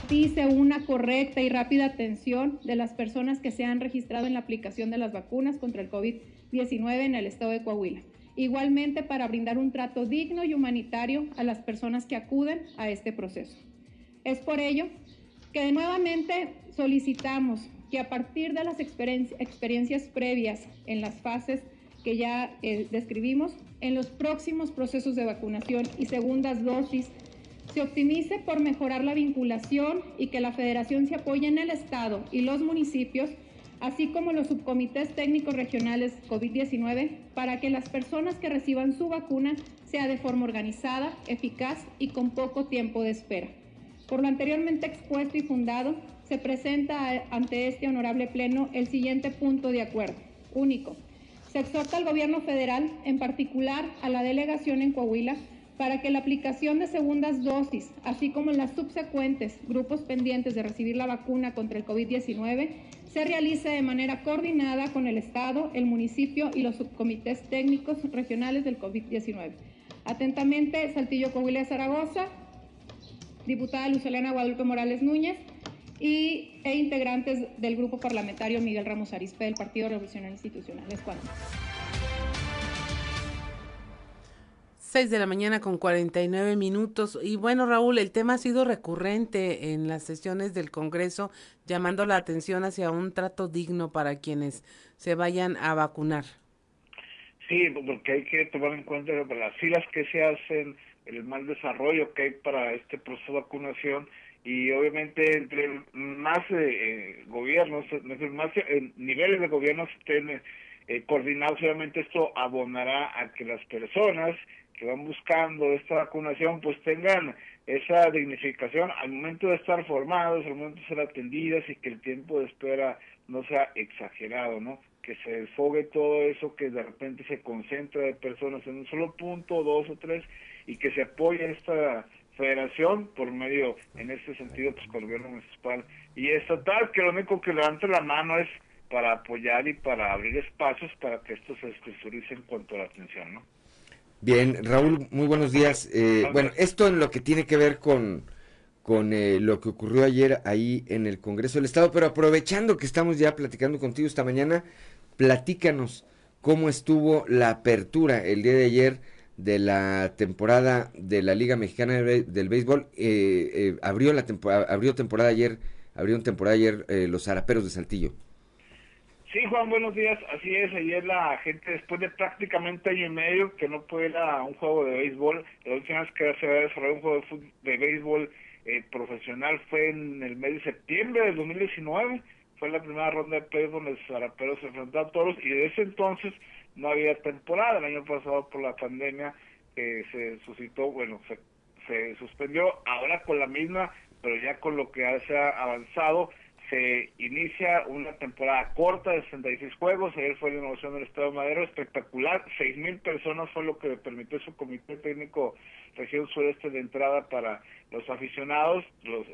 Dice una correcta y rápida atención de las personas que se han registrado en la aplicación de las vacunas contra el COVID-19 en el estado de Coahuila. Igualmente para brindar un trato digno y humanitario a las personas que acuden a este proceso. Es por ello que nuevamente solicitamos que a partir de las experiencias previas en las fases que ya eh, describimos, en los próximos procesos de vacunación y segundas dosis, se optimice por mejorar la vinculación y que la federación se apoye en el Estado y los municipios, así como los subcomités técnicos regionales COVID-19, para que las personas que reciban su vacuna sea de forma organizada, eficaz y con poco tiempo de espera. Por lo anteriormente expuesto y fundado, se presenta ante este honorable pleno el siguiente punto de acuerdo. Único. Se exhorta al gobierno federal, en particular a la delegación en Coahuila, para que la aplicación de segundas dosis, así como las subsecuentes grupos pendientes de recibir la vacuna contra el COVID-19, se realice de manera coordinada con el Estado, el municipio y los subcomités técnicos regionales del COVID-19. Atentamente, Saltillo Coahuila Zaragoza, diputada Luz Guadalupe Morales Núñez, y, e integrantes del grupo parlamentario Miguel Ramos Arispe del Partido Revolucionario Institucional. Es cuando. 6 de la mañana con 49 minutos. Y bueno, Raúl, el tema ha sido recurrente en las sesiones del Congreso, llamando la atención hacia un trato digno para quienes se vayan a vacunar. Sí, porque hay que tomar en cuenta las filas que se hacen, el mal desarrollo que hay para este proceso de vacunación y obviamente entre más eh, eh gobiernos, más eh, niveles de gobierno estén eh, coordinados, obviamente esto abonará a que las personas que van buscando esta vacunación pues tengan esa dignificación al momento de estar formados, al momento de ser atendidas y que el tiempo de espera no sea exagerado, ¿no? Que se desfogue todo eso que de repente se concentra de personas en un solo punto, dos o tres, y que se apoye esta federación por medio, en este sentido, pues con el gobierno municipal y estatal, que lo único que levante la mano es para apoyar y para abrir espacios para que esto se estructurice en cuanto a la atención, ¿no? Bien, Raúl, muy buenos días. Eh, bueno, esto en lo que tiene que ver con, con eh, lo que ocurrió ayer ahí en el Congreso del Estado, pero aprovechando que estamos ya platicando contigo esta mañana, platícanos cómo estuvo la apertura el día de ayer de la temporada de la Liga Mexicana del Béisbol. Eh, abrió la temporada, abrió temporada ayer, abrió temporada ayer los Araperos de Saltillo. Sí, Juan, buenos días. Así es, ayer la gente, después de prácticamente año y medio que no puede ir a un juego de béisbol, la última vez que se había un juego de, de béisbol eh, profesional fue en el mes de septiembre del 2019. Fue la primera ronda de playoffs donde los zaraperos se enfrentaron a todos y desde ese entonces no había temporada. El año pasado por la pandemia que se suscitó, bueno, se, se suspendió. Ahora con la misma, pero ya con lo que se ha avanzado, se inicia una temporada corta de 66 juegos. Ayer fue la inauguración del Estado de Madero, espectacular. 6.000 personas fue lo que permitió su comité técnico región sureste de entrada para los aficionados. Los,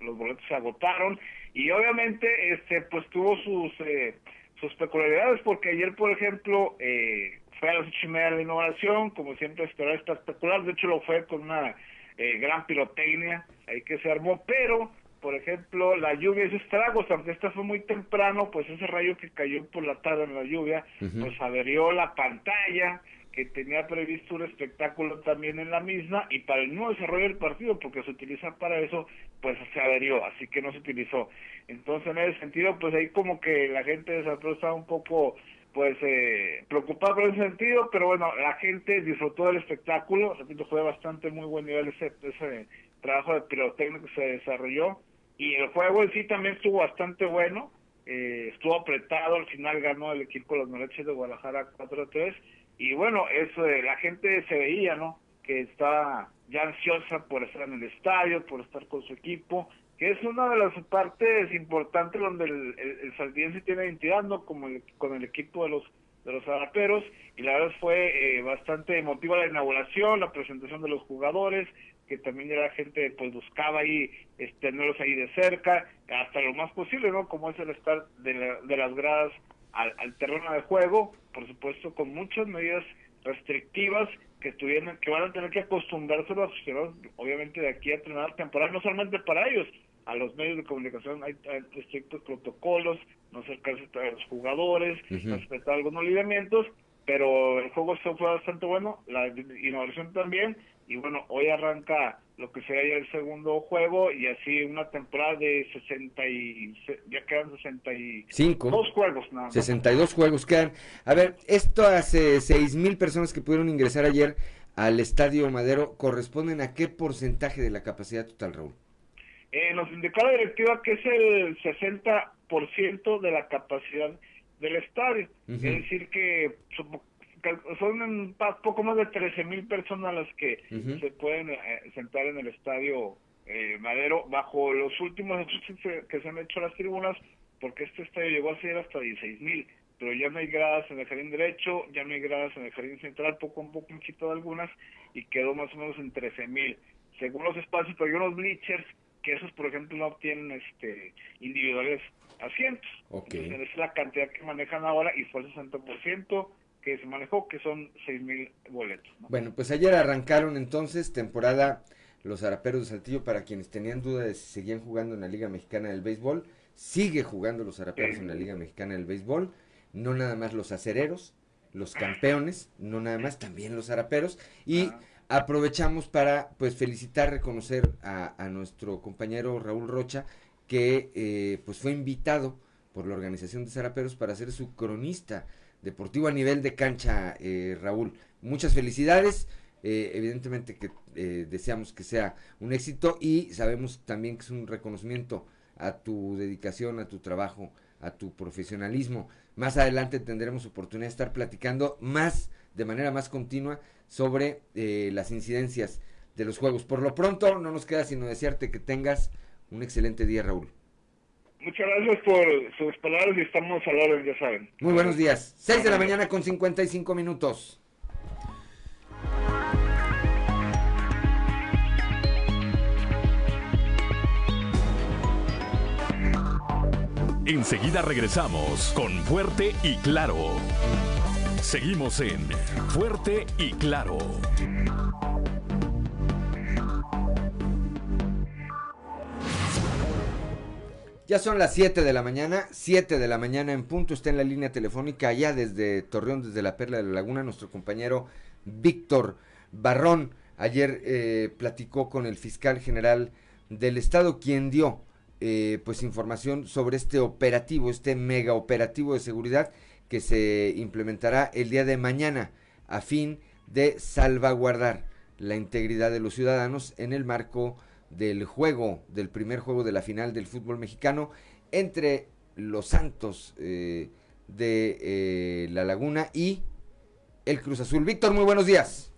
los boletos se agotaron y obviamente este pues tuvo sus eh, sus peculiaridades porque ayer, por ejemplo, eh, fue a las ocho y media de la inauguración, como siempre esperaba espectacular. De hecho, lo fue con una eh, gran pirotecnia ahí que se armó, pero por ejemplo, la lluvia esos estragos, aunque esta fue muy temprano, pues ese rayo que cayó por la tarde en la lluvia, pues averió la pantalla, que tenía previsto un espectáculo también en la misma, y para el nuevo desarrollo del partido, porque se utiliza para eso, pues se averió, así que no se utilizó. Entonces, en ese sentido, pues ahí como que la gente de San estaba un poco pues eh, preocupada por ese sentido, pero bueno, la gente disfrutó del espectáculo, repito, fue bastante muy buen nivel ese, ese trabajo de pirotecnia que se desarrolló. Y el juego en sí también estuvo bastante bueno, eh, estuvo apretado, al final ganó el equipo de los Moreches de Guadalajara 4-3 y bueno, eso de la gente se veía, ¿no? Que está ya ansiosa por estar en el estadio, por estar con su equipo, que es una de las partes importantes donde el, el, el tiene identidad, ¿no? Como con el equipo de los de los araperos y la verdad fue eh, bastante emotiva la inauguración, la presentación de los jugadores, que también la gente pues buscaba ahí este, tenerlos ahí de cerca, hasta lo más posible, ¿no? Como es el estar de, de las gradas al, terreno de juego, por supuesto con muchas medidas restrictivas que tuvieran, que van a tener que acostumbrarse los aficionados, obviamente de aquí a terminar la temporada, no solamente para ellos, a los medios de comunicación hay, estrictos protocolos, no acercarse a los jugadores, respetar algunos lineamientos, pero el juego fue bastante bueno, la innovación también, y bueno, hoy arranca lo que sería el segundo juego y así una temporada de 60 y ya quedan 65 dos juegos nada 62 juegos quedan. A ver, esto hace seis mil personas que pudieron ingresar ayer al Estadio Madero corresponden a qué porcentaje de la capacidad total, Raúl? Eh, nos indicó la directiva que es el 60% de la capacidad del estadio. Es decir, que son poco más de 13 mil personas las que se pueden eh, sentar en el estadio eh, Madero bajo los últimos que se han hecho las tribunas, porque este estadio llegó a ser hasta 16 mil, pero ya no hay gradas en el jardín derecho, ya no hay gradas en el jardín central, poco a poco han quitado algunas y quedó más o menos en 13 mil. Según los espacios, pero hay unos bleachers que esos, por ejemplo, no tienen este individuales asientos. Okay. Entonces, es la cantidad que manejan ahora y fue el 60% que se manejó, que son seis mil boletos. Bueno, pues ayer arrancaron entonces temporada los Araperos de Saltillo para quienes tenían duda de si seguían jugando en la Liga Mexicana del Béisbol. Sigue jugando los Araperos en la Liga Mexicana del Béisbol. No nada más los acereros, los campeones, no nada más, también los zaraperos. Y aprovechamos para pues felicitar, reconocer a, a nuestro compañero Raúl Rocha, que eh, pues fue invitado por la organización de zaraperos para ser su cronista deportivo a nivel de cancha, eh, Raúl. Muchas felicidades. Eh, evidentemente que eh, deseamos que sea un éxito y sabemos también que es un reconocimiento a tu dedicación, a tu trabajo, a tu profesionalismo. Más adelante tendremos oportunidad de estar platicando más, de manera más continua, sobre eh, las incidencias de los juegos. Por lo pronto, no nos queda sino desearte que tengas un excelente día, Raúl. Muchas gracias por sus palabras y estamos a la orden, ya saben. Muy buenos días. 6 de la mañana con 55 minutos. Enseguida regresamos con Fuerte y Claro. Seguimos en Fuerte y Claro. Ya son las 7 de la mañana, 7 de la mañana en punto, está en la línea telefónica allá desde Torreón, desde la Perla de la Laguna, nuestro compañero Víctor Barrón. Ayer eh, platicó con el fiscal general del estado, quien dio eh, pues información sobre este operativo, este mega operativo de seguridad que se implementará el día de mañana a fin de salvaguardar la integridad de los ciudadanos en el marco del juego, del primer juego de la final del fútbol mexicano entre los Santos eh, de eh, La Laguna y el Cruz Azul. Víctor, muy buenos días.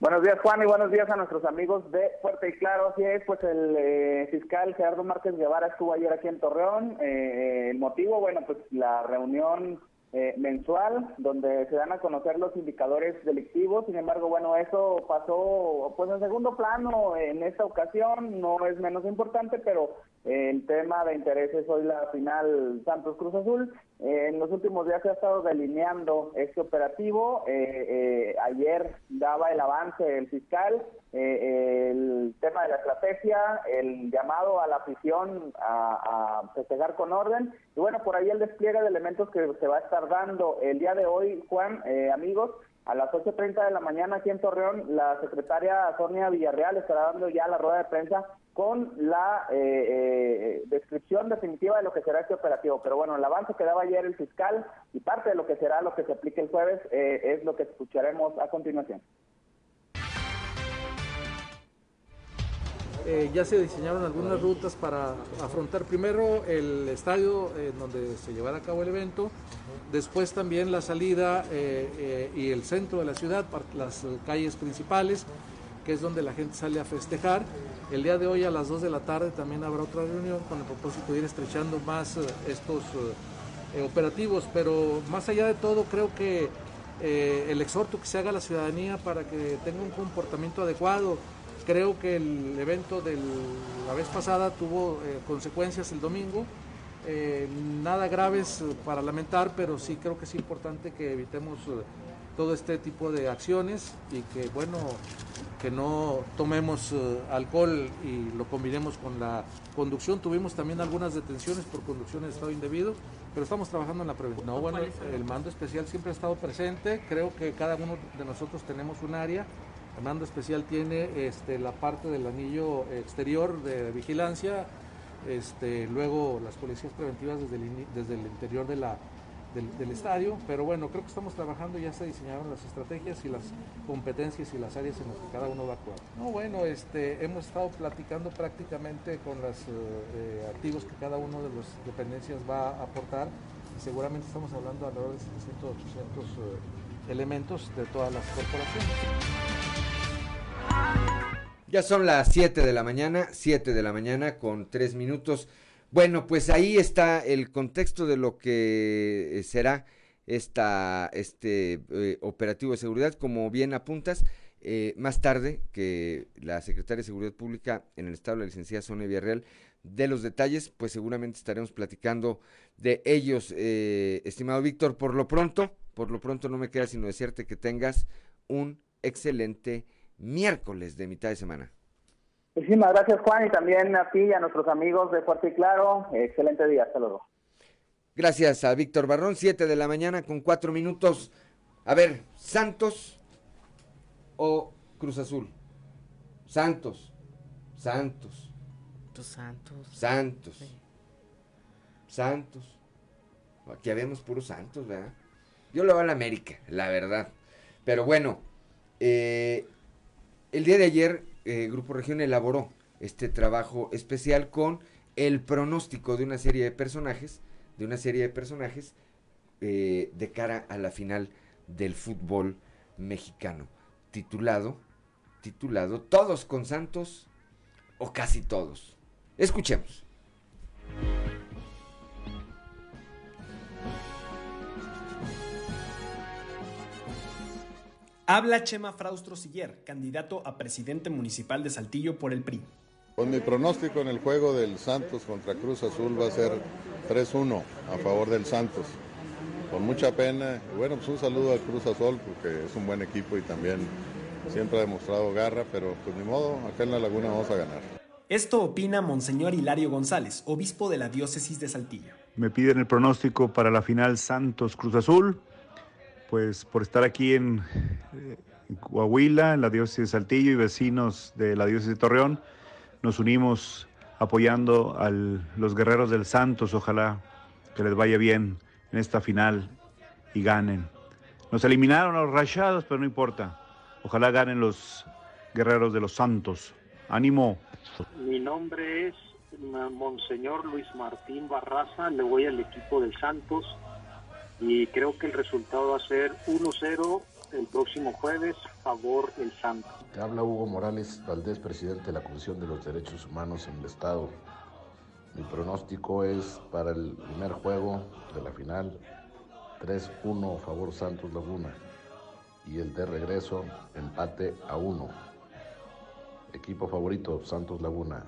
Buenos días, Juan, y buenos días a nuestros amigos de Fuerte y Claro. Así es, pues el eh, fiscal Gerardo Márquez Guevara estuvo ayer aquí en Torreón. Eh, el motivo, bueno, pues la reunión eh, mensual donde se dan a conocer los indicadores delictivos. Sin embargo, bueno, eso pasó pues en segundo plano en esta ocasión. No es menos importante, pero el tema de interés es hoy la final Santos Cruz Azul. Eh, en los últimos días se ha estado delineando este operativo. Eh, eh, ayer daba el avance el fiscal, eh, el tema de la estrategia, el llamado a la afición a, a festejar con orden. Y bueno, por ahí el despliegue de elementos que se va a estar dando el día de hoy, Juan, eh, amigos. A las 8.30 de la mañana aquí en Torreón, la secretaria Sonia Villarreal estará dando ya la rueda de prensa con la eh, eh, descripción definitiva de lo que será este operativo. Pero bueno, el avance que daba ayer el fiscal y parte de lo que será lo que se aplique el jueves eh, es lo que escucharemos a continuación. Eh, ya se diseñaron algunas rutas para afrontar primero el estadio en donde se llevará a cabo el evento, después también la salida eh, eh, y el centro de la ciudad, las eh, calles principales, que es donde la gente sale a festejar. El día de hoy a las 2 de la tarde también habrá otra reunión con el propósito de ir estrechando más eh, estos eh, eh, operativos, pero más allá de todo creo que eh, el exhorto que se haga a la ciudadanía para que tenga un comportamiento adecuado. Creo que el evento de la vez pasada tuvo eh, consecuencias el domingo, eh, nada graves eh, para lamentar, pero sí creo que es importante que evitemos todo este tipo de acciones y que bueno que no tomemos alcohol y lo combinemos con la conducción. Tuvimos también algunas detenciones por conducción en estado indebido, pero estamos trabajando en la prevención. No, bueno, el mando especial siempre ha estado presente. Creo que cada uno de nosotros tenemos un área. El mando especial tiene este, la parte del anillo exterior de vigilancia, este, luego las policías preventivas desde el, desde el interior de la, del, estadio, pero bueno, creo que estamos trabajando, ya se diseñaron las estrategias y las competencias y las áreas en las que cada uno va a actuar. No, bueno, este, hemos estado platicando prácticamente con los activos que cada uno de las dependencias va a aportar y seguramente estamos hablando alrededor de 700, 800 eh, elementos de todas las corporaciones. Ya son las 7 de la mañana, 7 de la mañana con 3 minutos. Bueno, pues ahí está el contexto de lo que eh, será esta, este eh, operativo de seguridad. Como bien apuntas, eh, más tarde que la secretaria de Seguridad Pública en el Estado, la licenciada Sonia Villarreal, de los detalles, pues seguramente estaremos platicando de ellos, estimado Víctor. Por lo pronto, por lo pronto no me queda sino desearte que tengas un excelente miércoles de mitad de semana. Muchísimas gracias, Juan, y también a ti y a nuestros amigos de Fuerte y Claro. Excelente día, hasta luego. Gracias a Víctor Barrón, 7 de la mañana con 4 minutos. A ver, Santos o Cruz Azul. Santos. Santos. Santos. Santos. Santos. Aquí habemos puros Santos, ¿verdad? Yo lo voy a la América, la verdad. Pero bueno, eh, el día de ayer eh, Grupo Región elaboró este trabajo especial con el pronóstico de una serie de personajes, de una serie de personajes eh, de cara a la final del fútbol mexicano, titulado, titulado Todos con Santos o casi todos. Escuchemos. Habla Chema Fraustro Siller, candidato a presidente municipal de Saltillo por el PRI. Pues mi pronóstico en el juego del Santos contra Cruz Azul va a ser 3-1 a favor del Santos. Con mucha pena. Bueno, pues un saludo al Cruz Azul porque es un buen equipo y también siempre ha demostrado garra, pero pues ni modo, acá en la laguna vamos a ganar. Esto opina Monseñor Hilario González, obispo de la diócesis de Saltillo. Me piden el pronóstico para la final Santos Cruz Azul pues por estar aquí en, eh, en, Coahuila, en la diócesis de Saltillo y vecinos de la diócesis de Torreón, nos unimos apoyando a los guerreros del Santos. Ojalá que les vaya bien en esta final y ganen. Nos eliminaron a los rachados, pero no importa. Ojalá ganen los guerreros de los Santos. Ánimo. Mi nombre es Monseñor Luis Martín Barraza, le voy al equipo del Santos y creo que el resultado va a ser 1-0 el próximo jueves, favor el Santo. Te habla Hugo Morales Valdés, presidente de la Comisión de los Derechos Humanos en el Estado. Mi pronóstico es para el primer juego de la final 3-1 favor Santos Laguna y el de regreso empate a 1. Equipo favorito Santos Laguna.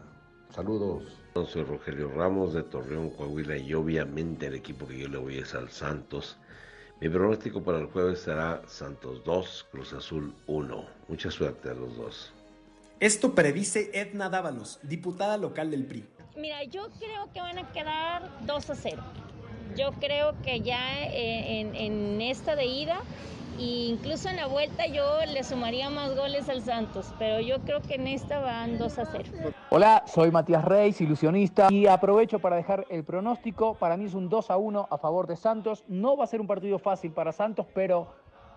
Saludos. Soy Rogelio Ramos de Torreón, Coahuila y obviamente el equipo que yo le voy es al Santos. Mi pronóstico para el jueves será Santos 2, Cruz Azul 1. Mucha suerte a los dos. Esto predice Edna Dávalos, diputada local del PRI. Mira, yo creo que van a quedar 2 a 0. Yo creo que ya en, en esta de ida e incluso en la vuelta yo le sumaría más goles al Santos, pero yo creo que en esta van 2 a 0. Hola, soy Matías Reis, ilusionista, y aprovecho para dejar el pronóstico. Para mí es un 2 a 1 a favor de Santos. No va a ser un partido fácil para Santos, pero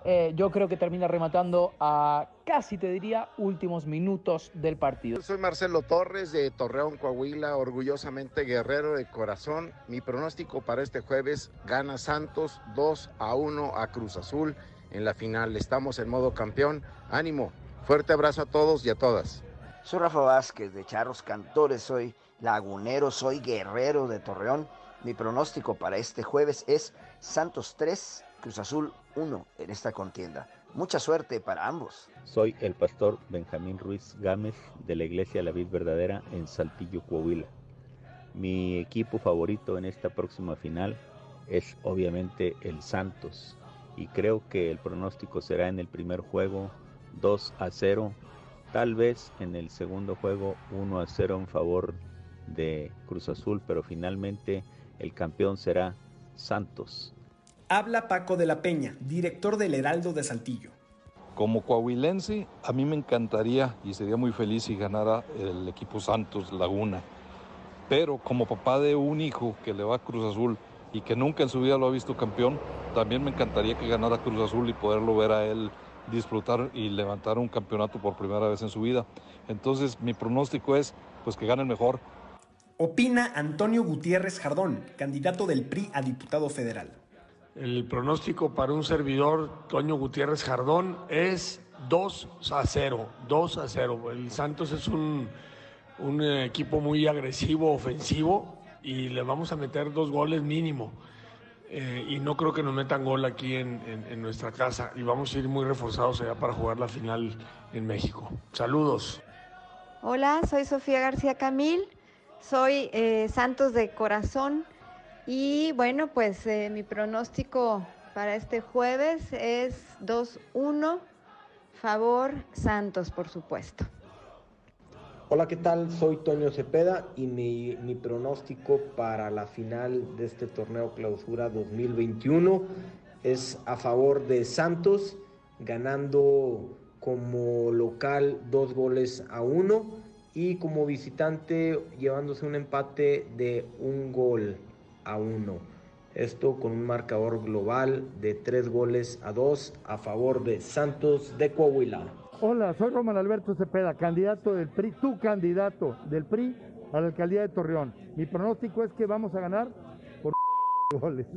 eh, yo creo que termina rematando a casi, te diría, últimos minutos del partido. Soy Marcelo Torres de Torreón, Coahuila, orgullosamente guerrero de corazón. Mi pronóstico para este jueves gana Santos 2 a 1 a Cruz Azul en la final. Estamos en modo campeón. Ánimo. Fuerte abrazo a todos y a todas. Soy Rafa Vázquez de Charros Cantores, soy lagunero, soy guerrero de Torreón. Mi pronóstico para este jueves es Santos 3, Cruz Azul 1 en esta contienda. Mucha suerte para ambos. Soy el pastor Benjamín Ruiz Gámez de la Iglesia La Vid Verdadera en Saltillo, Coahuila. Mi equipo favorito en esta próxima final es obviamente el Santos y creo que el pronóstico será en el primer juego 2 a 0, tal vez en el segundo juego 1 a 0 en favor de Cruz Azul, pero finalmente el campeón será Santos. Habla Paco de la Peña, director del Heraldo de Saltillo. Como coahuilense, a mí me encantaría y sería muy feliz si ganara el equipo Santos Laguna. Pero como papá de un hijo que le va a Cruz Azul y que nunca en su vida lo ha visto campeón, también me encantaría que ganara Cruz Azul y poderlo ver a él disfrutar y levantar un campeonato por primera vez en su vida. Entonces mi pronóstico es pues que gane el mejor. Opina Antonio Gutiérrez Jardón, candidato del PRI a diputado federal. El pronóstico para un servidor, Toño Gutiérrez Jardón, es 2 a 0. 2 a 0. El Santos es un, un equipo muy agresivo, ofensivo, y le vamos a meter dos goles mínimo. Eh, y no creo que nos metan gol aquí en, nuestra casa y vamos a ir muy reforzados allá para jugar la final en México. Saludos. Hola, soy Sofía García Camil, soy eh, Santos de Corazón y bueno, pues eh, mi pronóstico para este jueves es 2-1, favor Santos, por supuesto. Hola, ¿qué tal? Soy Toño Cepeda y mi, mi, pronóstico para la final de este torneo clausura 2021 es a favor de Santos, ganando como local dos goles a uno y como visitante llevándose un empate de un gol a uno. Esto con un marcador global de tres goles a dos a favor de Santos de Coahuila. Hola, soy Román Alberto Cepeda, candidato del PRI, tu candidato del PRI a la alcaldía de Torreón. Mi pronóstico es que vamos a ganar por goles.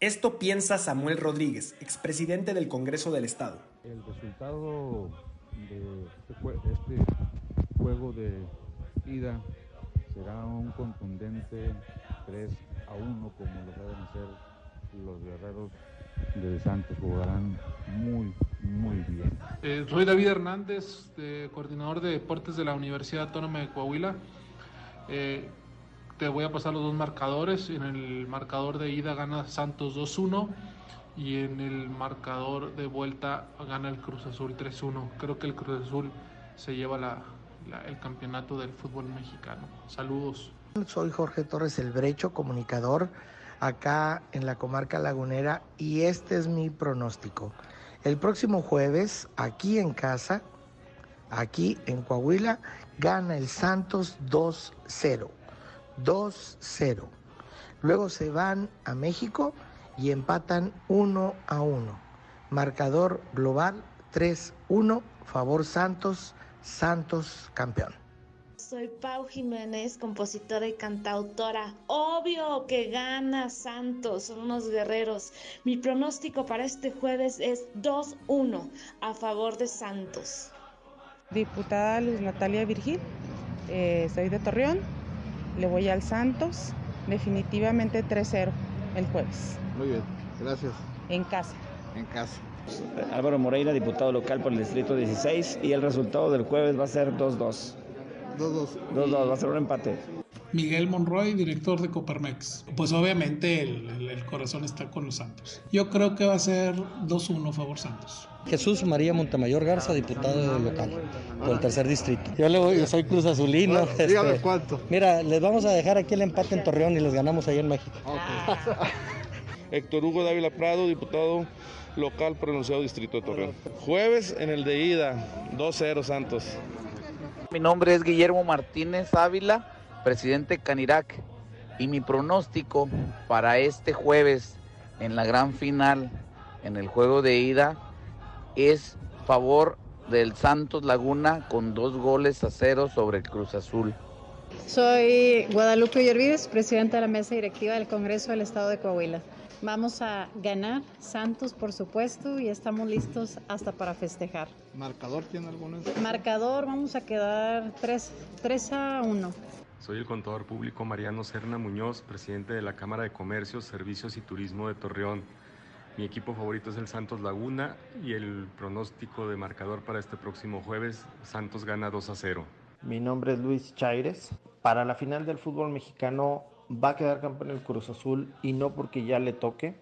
Esto piensa Samuel Rodríguez, expresidente del Congreso del Estado. El resultado de este, este juego de ida será un contundente 3 a 1 como lo deben hacer los guerreros de Santos. Jugarán muy, muy bien. Eh, soy David Hernández, coordinador de deportes de la Universidad Autónoma de Coahuila. Eh, te voy a pasar los dos marcadores. En el marcador de ida gana Santos 2-1 y en el marcador de vuelta gana el Cruz Azul 3-1. Creo que el Cruz Azul se lleva el campeonato del fútbol mexicano. Saludos. Soy Jorge Torres El Brecho, comunicador acá en la comarca lagunera y este es mi pronóstico. El próximo jueves, aquí en casa, aquí en Coahuila, gana el Santos 2-0. 2-0. Luego se van a México y empatan 1 a 1. Marcador global 3-1, favor Santos, Santos campeón. Soy Pau Jiménez, compositora y cantautora. Obvio que gana Santos, son unos guerreros. Mi pronóstico para este jueves es 2-1 a favor de Santos. Diputada Luz Natalia Virgil, eh, soy de Torreón le voy al Santos, definitivamente 3-0 el jueves. Muy bien, gracias. En casa. En casa. Álvaro Moreira, diputado local por el Distrito 16, y el resultado del jueves va a ser 2-2. 2-2. 2-2, va a ser un empate. Miguel Monroy, director de Coparmex. Pues obviamente el, el, corazón está con los Santos. Yo creo que va a ser 2-1 favor Santos. Jesús María Montemayor Garza, diputado local por el tercer distrito. Yo, le voy, yo soy Cruz Azulino. dígame este, cuánto. Mira, les vamos a dejar aquí el empate en Torreón y les ganamos ahí en México. Héctor Hugo Dávila Prado, diputado local pronunciado distrito de Torreón. Jueves en el de ida, 2-0 Santos. Mi nombre es Guillermo Martínez Ávila, presidente Canirac, y mi pronóstico para este jueves en la gran final, en el juego de ida, es favor del Santos Laguna con dos goles a cero sobre el Cruz Azul. Soy Guadalupe Yervides, presidenta de la mesa directiva del Congreso del Estado de Coahuila. Vamos a ganar Santos, por supuesto, y estamos listos hasta para festejar. ¿Marcador tiene alguno? Marcador, vamos a quedar 3, 3 a 1. Soy el contador público Mariano Serna Muñoz, presidente de la Cámara de Comercio, Servicios y Turismo de Torreón. Mi equipo favorito es el Santos Laguna y el pronóstico de marcador para este próximo jueves, Santos gana 2 a 0. Mi nombre es Luis Chaires. Para la final del fútbol mexicano va a quedar campeón el Cruz Azul y no porque ya le toque,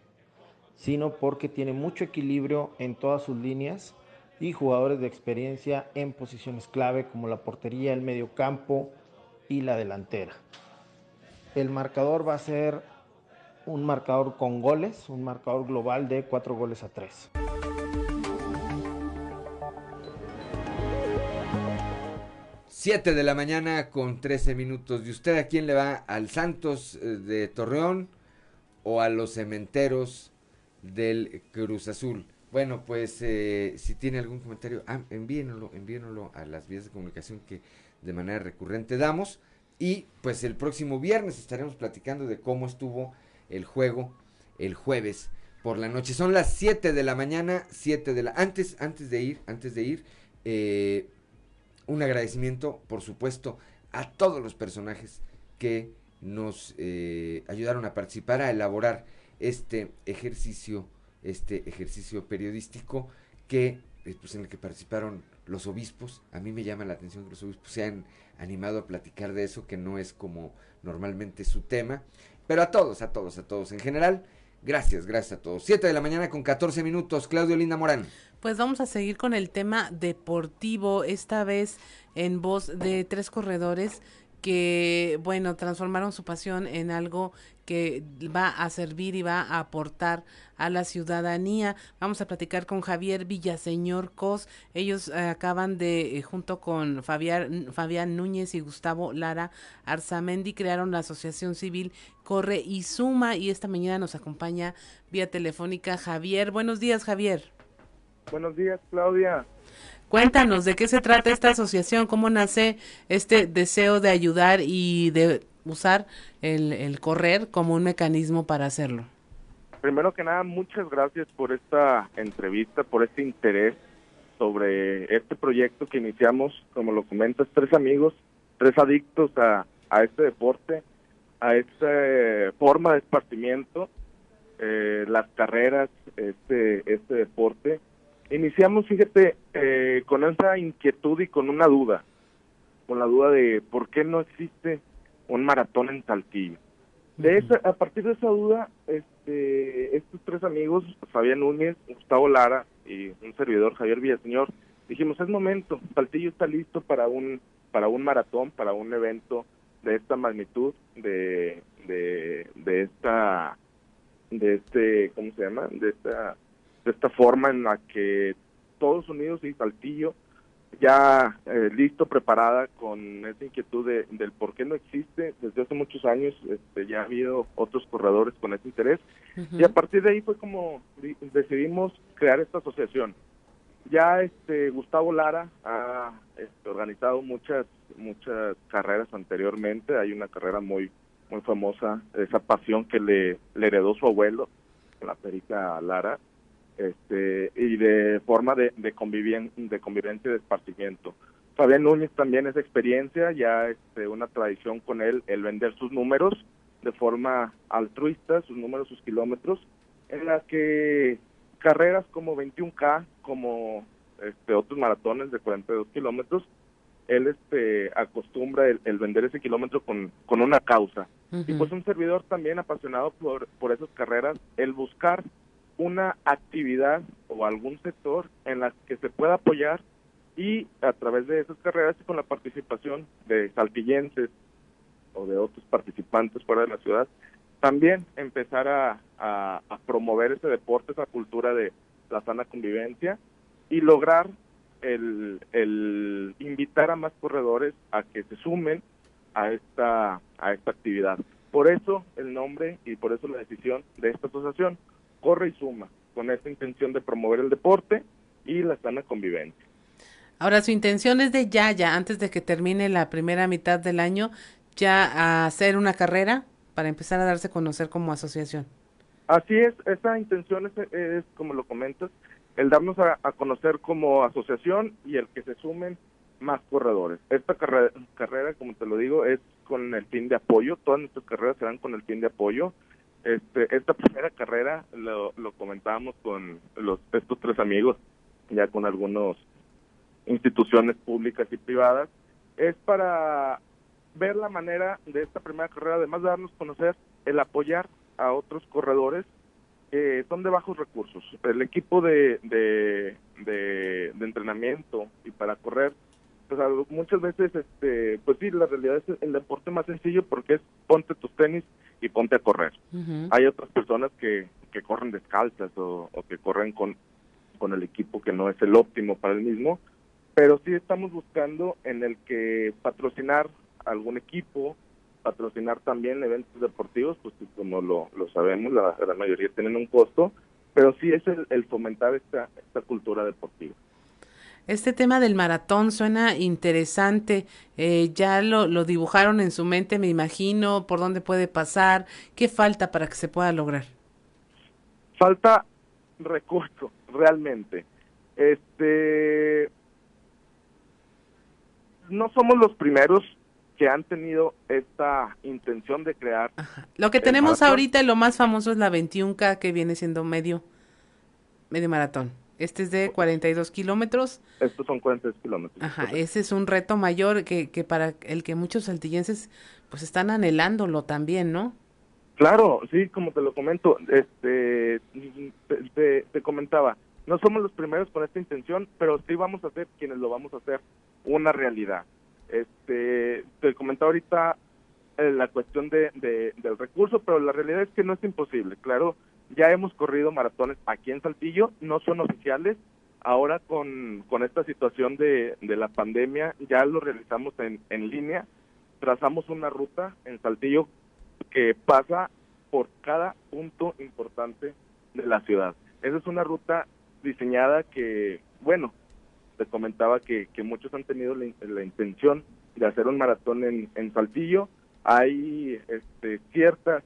sino porque tiene mucho equilibrio en todas sus líneas y jugadores de experiencia en posiciones clave como la portería, el medio campo y la delantera. El marcador va a ser un marcador con goles, un marcador global de 4 goles a 3. Siete de la mañana con 13 minutos. ¿Y usted a quién le va? ¿Al Santos eh, de Torreón o a los cementeros del Cruz Azul? Bueno, pues eh, si tiene algún comentario, ah, envíenlo, envíenlo a las vías de comunicación que de manera recurrente damos. Y pues el próximo viernes estaremos platicando de cómo estuvo el juego el jueves por la noche. Son las 7 de la mañana, 7 de la... Antes, antes de ir, antes de ir, eh, un agradecimiento, por supuesto, a todos los personajes que nos eh, ayudaron a participar, a elaborar este ejercicio, este ejercicio periodístico que, eh, pues, en el que participaron los obispos. A mí me llama la atención que los obispos se han animado a platicar de eso, que no es como normalmente su tema. Pero a todos, a todos, a todos en general. Gracias, gracias a todos. Siete de la mañana con 14 minutos. Claudio Linda Morán. Pues vamos a seguir con el tema deportivo, esta vez en voz de tres corredores que, bueno, transformaron su pasión en algo que va a servir y va a aportar a la ciudadanía. Vamos a platicar con Javier Villaseñor Cos. Ellos eh, acaban de, eh, junto con Fabián, Fabián Núñez y Gustavo Lara Arzamendi, crearon la Asociación Civil Corre y Suma y esta mañana nos acompaña vía telefónica Javier. Buenos días, Javier. Buenos días, Claudia. Cuéntanos de qué se trata esta asociación, cómo nace este deseo de ayudar y de usar el, el correr como un mecanismo para hacerlo. Primero que nada, muchas gracias por esta entrevista, por este interés sobre este proyecto que iniciamos, como lo comentas, tres amigos, tres adictos a, a este deporte, a esta eh, forma de esparcimiento, eh, las carreras, este, este deporte Iniciamos, fíjate, eh, con esa inquietud y con una duda, con la duda de por qué no existe un maratón en Saltillo. De esa, a partir de esa duda, este, estos tres amigos, Fabián Núñez, Gustavo Lara y un servidor, Javier Villaseñor, dijimos, es momento, Saltillo está listo para un, para un maratón, para un evento de esta magnitud, de, de, de esta, de este, ¿cómo se llama? De esta de esta forma en la que todos Unidos y Saltillo ya eh, listo, preparada con esa inquietud de, del por qué no existe. Desde hace muchos años este, ya ha habido otros corredores con ese interés y a partir de ahí fue como decidimos crear esta asociación. Ya este Gustavo Lara ha este, organizado muchas muchas carreras anteriormente. Hay una carrera muy muy famosa, esa pasión que le, le heredó su abuelo, la perica Lara, este, y de forma de, de, de convivencia y de esparcimiento. Fabián Núñez también es experiencia, ya este, una tradición con él, el vender sus números de forma altruista, sus números, sus kilómetros, en la que carreras como 21K, como este, otros maratones de 42 kilómetros, él este, acostumbra el, vender ese kilómetro con, con una causa. Y pues un servidor también apasionado por, por esas carreras, el buscar una actividad o algún sector en la que se pueda apoyar y a través de esas carreras y con la participación de saltillenses o de otros participantes fuera de la ciudad, también empezar a, promover ese deporte, esa cultura de la sana convivencia y lograr el, el invitar a más corredores a que se sumen a esta, a esta actividad. Por eso el nombre y por eso la decisión de esta asociación, corre y suma, con esta intención de promover el deporte y la sana convivencia. Ahora, su intención es de ya, ya, antes de que termine la primera mitad del año, ya hacer una carrera para empezar a darse a conocer como asociación. Así es, esa intención es, como lo comentas, el darnos a, conocer como asociación y el que se sumen más corredores. Esta carrera, carrera, como te lo digo, es con el fin de apoyo, todas nuestras carreras serán con el fin de apoyo este, esta primera carrera lo, comentábamos con los estos tres amigos, ya con algunas instituciones públicas y privadas, es para ver la manera de esta primera carrera, además de darnos conocer, el apoyar a otros corredores que son de bajos recursos. El equipo de, de, de entrenamiento y para correr pues muchas veces, este, pues sí, la realidad es el deporte más sencillo porque es ponte tus tenis y ponte a correr. Hay otras personas que, que corren descalzas o, que corren con, con el equipo que no es el óptimo para el mismo, pero sí estamos buscando en el que patrocinar algún equipo, patrocinar también eventos deportivos, pues como lo, lo sabemos, la, la mayoría tienen un costo, pero sí es el, el fomentar esta, esta cultura deportiva. Este tema del maratón suena interesante. Eh, ya lo, lo dibujaron en su mente, me imagino, por dónde puede pasar. ¿Qué falta para que se pueda lograr? Falta recurso, realmente. Este, no somos los primeros que han tenido esta intención de crear. Lo que tenemos ahorita, lo más famoso es la 21K, que viene siendo medio, medio maratón. Este es de 42 kilómetros. Estos son 42 kilómetros. Ajá, ese es un reto mayor que, que para el que muchos saltillenses pues están anhelándolo también, ¿no? Claro, sí, como te lo comento, este, te, te, comentaba, no somos los primeros con esta intención, pero sí vamos a ser quienes lo vamos a hacer una realidad. Este, te comentaba ahorita eh, la cuestión de, de- del recurso, pero la realidad es que no es imposible. Claro, ya hemos corrido maratones aquí en Saltillo, no son oficiales. Ahora con, con esta situación de, de la pandemia ya lo realizamos en, en línea. Trazamos una ruta en Saltillo que pasa por cada punto importante de la ciudad. Esa es una ruta diseñada que, bueno, te comentaba que, que muchos han tenido la, la intención de hacer un maratón en, en Saltillo. Hay este, ciertas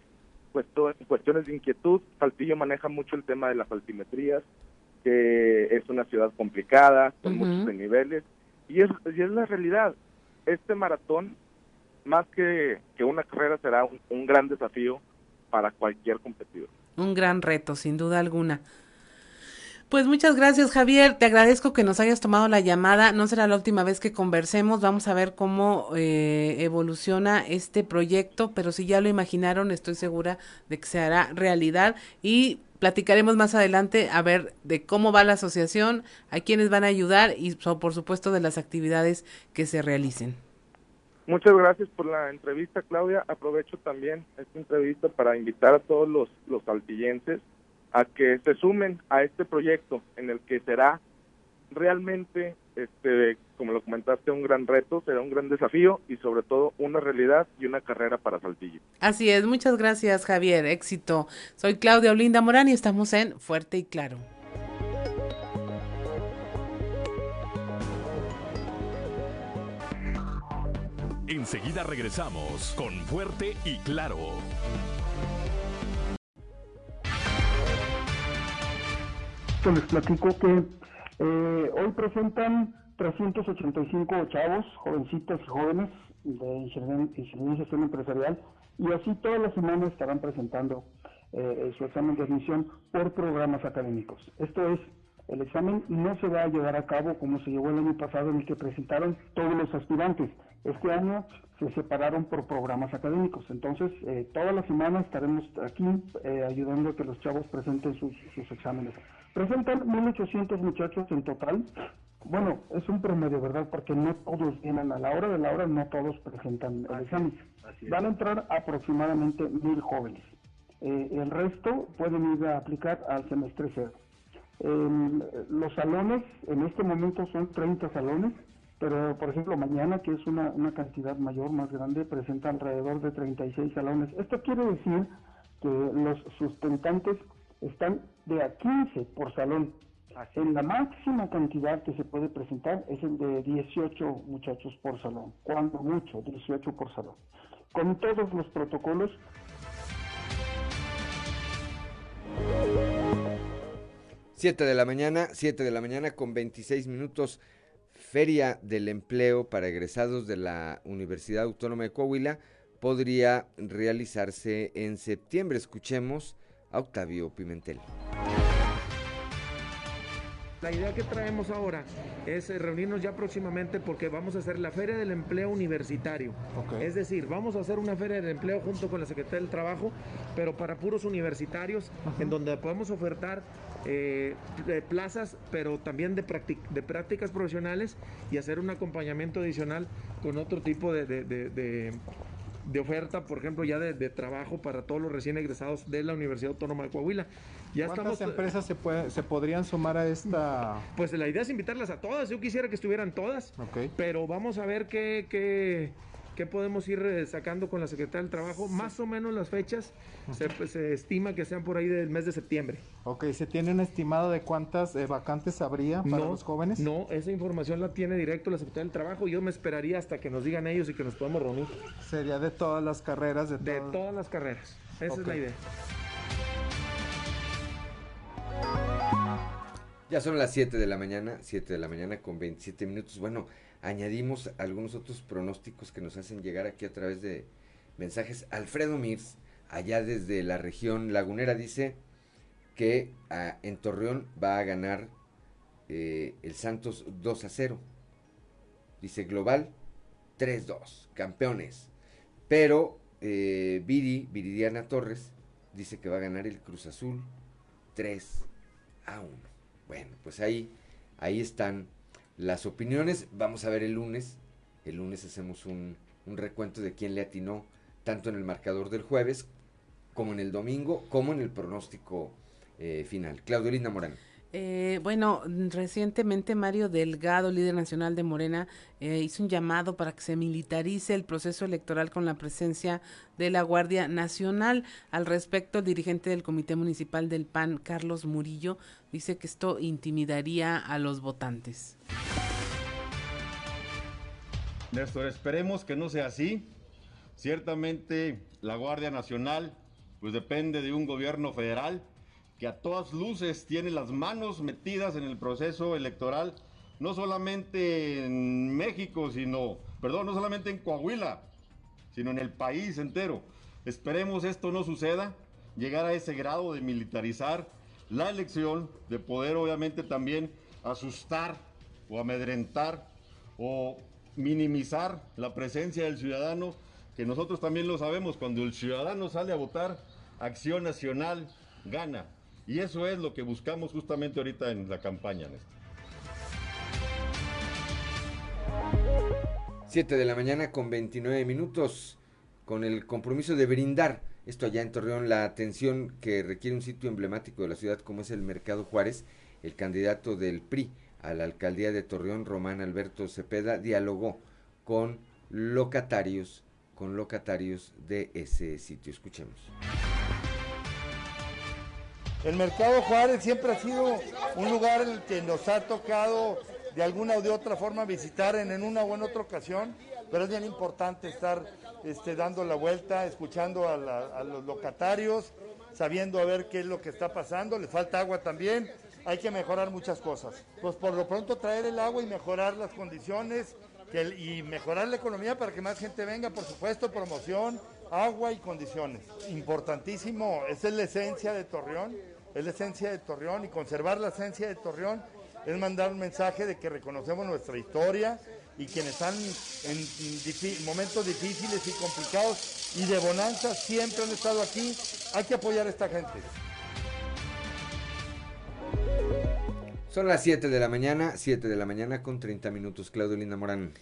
cuestiones de inquietud. Saltillo maneja mucho el tema de las altimetrías, que es una ciudad complicada, con muchos niveles. Y es, y es la realidad. Este maratón, más que, que una carrera, será un, un gran desafío para cualquier competidor. Un gran reto, sin duda alguna. Pues muchas gracias, Javier. Te agradezco que nos hayas tomado la llamada. No será la última vez que conversemos. Vamos a ver cómo eh, evoluciona este proyecto, pero si ya lo imaginaron, estoy segura de que se hará realidad y platicaremos más adelante a ver de cómo va la asociación, a quiénes van a ayudar y por supuesto de las actividades que se realicen. Muchas gracias por la entrevista, Claudia. Aprovecho también esta entrevista para invitar a todos los, los saltillenses a que se sumen a este proyecto en el que será realmente, este, como lo comentaste, un gran reto, será un gran desafío y sobre todo una realidad y una carrera para Saltillo. Así es, muchas gracias, Javier. Éxito. Soy Claudia Olinda Morán y estamos en Fuerte y Claro. Enseguida regresamos con Fuerte y Claro. Pues les platico que eh, hoy presentan 385 chavos, jovencitos y jóvenes de ingeniería, y gestión empresarial y así todas las semanas estarán presentando eh, su examen de admisión por programas académicos. Esto es, el examen no se va a llevar a cabo como se llevó el año pasado en el que presentaron todos los aspirantes. Este año se separaron por programas académicos. Entonces, eh, todas las semanas estaremos aquí eh, ayudando a que los chavos presenten sus exámenes. Presentan 1.800 muchachos en total. Bueno, es un promedio, ¿verdad? Porque no todos vienen a la hora de la hora, no todos presentan el examen. Van a entrar aproximadamente 1.000 jóvenes. Eh, el resto pueden ir a aplicar al semestre cero. Em, los salones, en este momento son 30 salones, pero por ejemplo mañana, que es una, una cantidad mayor, más grande, presenta alrededor de 36 salones. Esto quiere decir que los sustentantes están de a 15 por salón. En la máxima cantidad que se puede presentar es el de 18 muchachos por salón, cuando mucho, 18 por salón. Con todos los protocolos 7 de la mañana, 7 de la mañana con 26 minutos. Feria del Empleo para egresados de la Universidad Autónoma de Coahuila podría realizarse en septiembre. Escuchemos a Octavio Pimentel. La idea que traemos ahora es eh, reunirnos ya próximamente porque vamos a hacer la Feria del Empleo Universitario. Es decir, vamos a hacer una Feria del Empleo junto con la Secretaría del Trabajo, pero para puros universitarios, en donde podemos ofertar eh, de plazas, pero también de, práctic- de prácticas profesionales y hacer un acompañamiento adicional con otro tipo de, de- de- de- oferta, por ejemplo, ya de, de trabajo para todos los recién egresados de la Universidad Autónoma de Coahuila. Ya ¿Cuántas estamos, empresas se, puede- se podrían sumar a esta...? Pues la idea es invitarlas a todas. Yo quisiera que estuvieran todas. Pero vamos a ver qué, qué, qué podemos ir eh, sacando con la Secretaría del Trabajo. Más o menos las fechas se, pues, se estima que sean por ahí del mes de septiembre. Ok, ¿se tiene un estimado de cuántas eh, vacantes habría para los jóvenes? No, esa información la tiene directo la Secretaría del Trabajo. Yo me esperaría hasta que nos digan ellos y que nos podamos reunir. Sería de todas las carreras, de, De todas las carreras. Esa es la idea. Ya son las 7 de la mañana, 7 de la mañana con 27 minutos. Bueno, añadimos algunos otros pronósticos que nos hacen llegar aquí a través de mensajes. Alfredo Mirs, allá desde la región lagunera, dice que ah, en Torreón va a ganar eh, el Santos 2 a 0. Dice global 3-2, campeones. Pero eh, Viri, Viridiana Torres, dice que va a ganar el Cruz Azul 3 a 1. Bueno, pues ahí, ahí están las opiniones. Vamos a ver el lunes el lunes hacemos un, recuento de quién le atinó tanto en el marcador del jueves como en el domingo, como en el pronóstico eh, final. Claudio Linda Morán. Eh, bueno, recientemente Mario Delgado, líder nacional de Morena, eh, hizo un llamado para que se militarice el proceso electoral con la presencia de la Guardia Nacional. Al respecto, el dirigente del Comité Municipal del PAN, Carlos Murillo, dice que esto intimidaría a los votantes. Néstor, esperemos que no sea así. Ciertamente la Guardia Nacional pues depende de un gobierno federal que a todas luces tiene las manos metidas en el proceso electoral, no solamente en México, sino, perdón, no solamente en Coahuila, sino en el país entero. Esperemos esto no suceda, llegar a ese grado de militarizar la elección, de poder obviamente también asustar o amedrentar o minimizar la presencia del ciudadano, que nosotros también lo sabemos, cuando el ciudadano sale a votar, Acción Nacional gana. Y eso es lo que buscamos justamente ahorita en la campaña, Néstor. 7 de la mañana con 29 minutos, con el compromiso de brindar, esto allá en Torreón, la atención que requiere un sitio emblemático de la ciudad como es el Mercado Juárez, el candidato del PRI a la alcaldía de Torreón, Román Alberto Cepeda, dialogó con locatarios, con locatarios de ese sitio. Escuchemos. El Mercado Juárez siempre ha sido un lugar el que nos ha tocado de alguna o de otra forma visitar en, una o en otra ocasión, pero es bien importante estar este, dando la vuelta, escuchando a, los locatarios, sabiendo a ver qué es lo que está pasando, le falta agua también, hay que mejorar muchas cosas. Pues por lo pronto traer el agua y mejorar las condiciones y mejorar la economía para que más gente venga, por supuesto, promoción, agua y condiciones. Importantísimo, esa es la esencia de Torreón, es la esencia de Torreón y conservar la esencia de Torreón es mandar un mensaje de que reconocemos nuestra historia y quienes están en momentos difíciles y complicados y de bonanza siempre han estado aquí, hay que apoyar a esta gente. Son las 7 de la mañana, 7 de la mañana con 30 minutos. Claudio Linda Morán.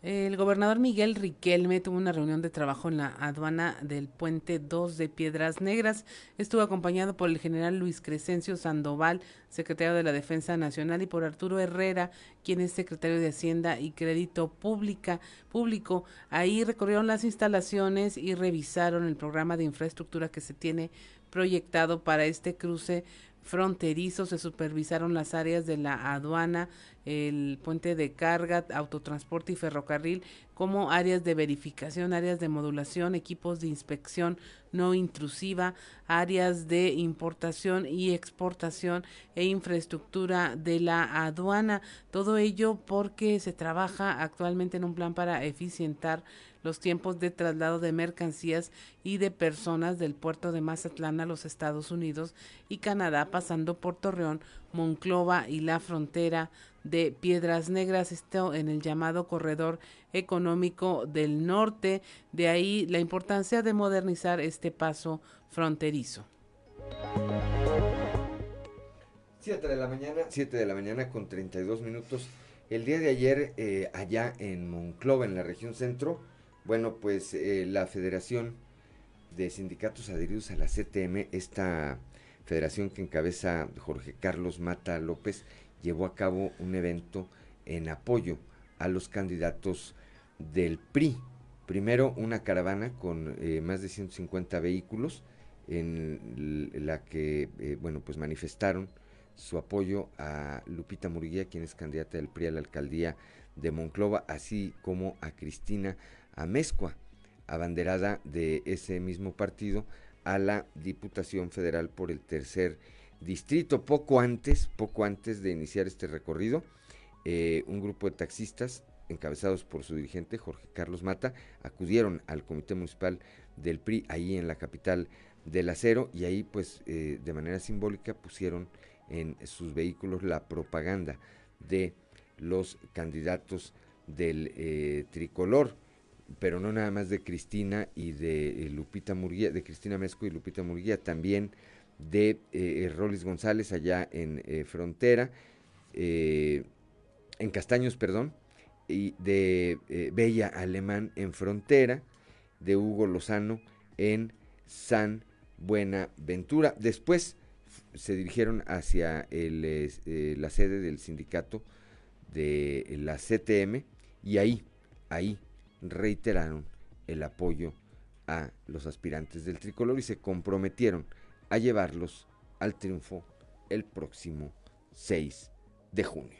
El gobernador Miguel Riquelme tuvo una reunión de trabajo en la aduana del puente 2 de Piedras Negras. Estuvo acompañado por el general Luis Crescencio Sandoval, secretario de la Defensa Nacional, y por Arturo Herrera, quien es secretario de Hacienda y Crédito Público. Ahí recorrieron las instalaciones y revisaron el programa de infraestructura que se tiene proyectado para este cruce fronterizo, se supervisaron las áreas de la aduana, el puente de carga, autotransporte y ferrocarril como áreas de verificación, áreas de modulación, equipos de inspección no intrusiva, áreas de importación y exportación e infraestructura de la aduana. Todo ello porque se trabaja actualmente en un plan para eficientar los tiempos de traslado de mercancías y de personas del puerto de Mazatlán a los Estados Unidos y Canadá, pasando por Torreón, Monclova y la frontera de Piedras Negras, esto en el llamado corredor económico del norte. De ahí la importancia de modernizar este paso fronterizo. 7 de la mañana, 7 de la mañana con 32 minutos. El día de ayer, eh, allá en Monclova, en la región centro, bueno, pues eh, la Federación de Sindicatos Adheridos a la CTM, esta federación que encabeza Jorge Carlos Mata López, llevó a cabo un evento en apoyo a los candidatos del PRI. Primero una caravana con eh, más de 150 vehículos en la que, eh, bueno, pues manifestaron su apoyo a Lupita Murguía, quien es candidata del PRI a la alcaldía de Monclova, así como a Cristina Amezcua, abanderada de ese mismo partido, a la Diputación Federal por el tercer distrito. Poco antes, poco antes de iniciar este recorrido, eh, un grupo de taxistas encabezados por su dirigente Jorge Carlos Mata acudieron al Comité Municipal del PRI ahí en la capital del acero y ahí pues eh, de manera simbólica pusieron en sus vehículos la propaganda de los candidatos del eh, tricolor pero no nada más de Cristina y de eh, Lupita Murguía, de Cristina Mezco y Lupita Murguía, también de eh, eh Rolis González allá en eh, Frontera, en Castaños, perdón, y de Bella Alemán en Frontera, de Hugo Lozano en San Buenaventura. Después se dirigieron hacia la sede del sindicato de la CTM y ahí, ahí reiteraron el apoyo a los aspirantes del tricolor y se comprometieron a llevarlos al triunfo el próximo 6 de junio.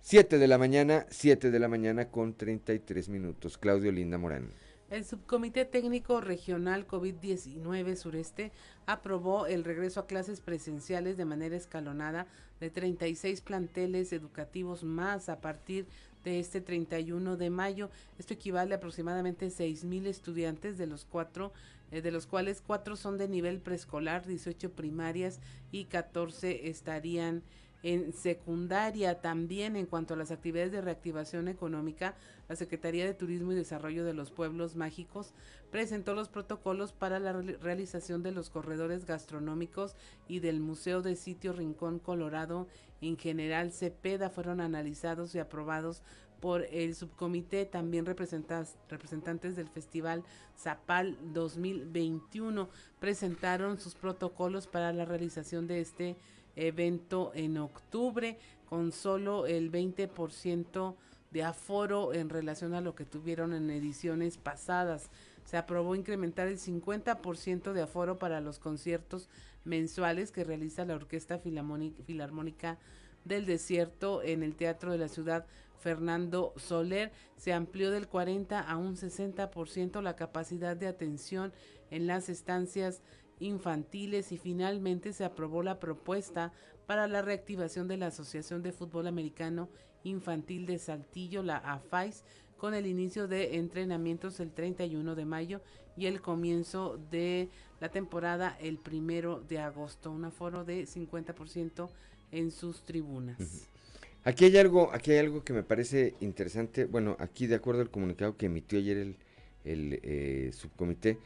7 de la mañana, 7 de la mañana con 33 minutos. Claudio Linda Morán. El Subcomité Técnico Regional COVID-19 Sureste aprobó el regreso a clases presenciales de manera escalonada de 36 planteles educativos más a partir de este 31 de mayo. Esto equivale a aproximadamente 6.000 estudiantes, de los cuatro eh, de los cuales cuatro son de nivel preescolar, 18 primarias y 14 estarían en secundaria. También en cuanto a las actividades de reactivación económica, la Secretaría de Turismo y Desarrollo de los Pueblos Mágicos presentó los protocolos para la realización de los corredores gastronómicos y del Museo de Sitio Rincón Colorado en general Cepeda fueron analizados y aprobados por el subcomité, también representantes del Festival Zapal 2021 presentaron sus protocolos para la realización de este evento en octubre con solo el 20% de aforo en relación a lo que tuvieron en ediciones pasadas. Se aprobó incrementar el 50% de aforo para los conciertos mensuales que realiza la Orquesta Filarmónica del Desierto en el Teatro de la Ciudad Fernando Soler. Se amplió del 40 a un 60% la capacidad de atención en las estancias infantiles y finalmente se aprobó la propuesta para la reactivación de la Asociación de Fútbol Americano Infantil de Saltillo, la AFAIS, con el inicio de entrenamientos el 31 de mayo y el comienzo de la temporada el primero de agosto. Un aforo de 50% en sus tribunas. Aquí hay algo, aquí hay algo que me parece interesante. Bueno, aquí de acuerdo al comunicado que emitió ayer el, el eh, subcomité,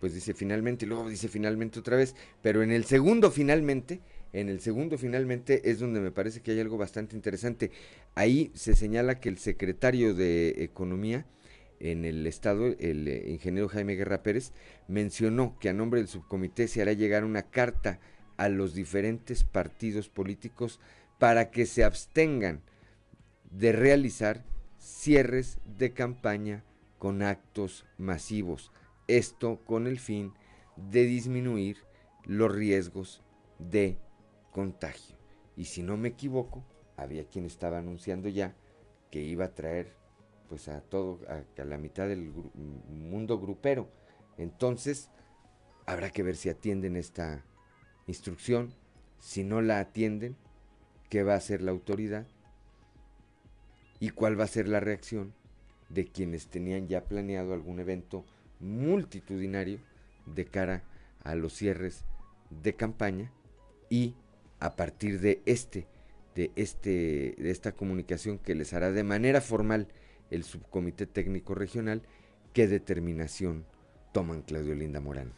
pues dice finalmente, y luego dice finalmente otra vez, pero en el segundo finalmente, en el segundo finalmente es donde me parece que hay algo bastante interesante. Ahí se señala que el secretario de Economía en el Estado, el eh, ingeniero Jaime Guerra Pérez, mencionó que a nombre del subcomité se hará llegar una carta a los diferentes partidos políticos para que se abstengan de realizar cierres de campaña con actos masivos esto con el fin de disminuir los riesgos de contagio. Y si no me equivoco, había quien estaba anunciando ya que iba a traer pues a todo, a, la mitad del mundo grupero. Entonces, habrá que ver si atienden esta instrucción. Si no la atienden, ¿qué va a hacer la autoridad? ¿Y cuál va a ser la reacción de quienes tenían ya planeado algún evento multitudinario de cara a los cierres de campaña y a partir de este de este de esta comunicación que les hará de manera formal el subcomité técnico regional qué determinación toman Claudio Linda Morán.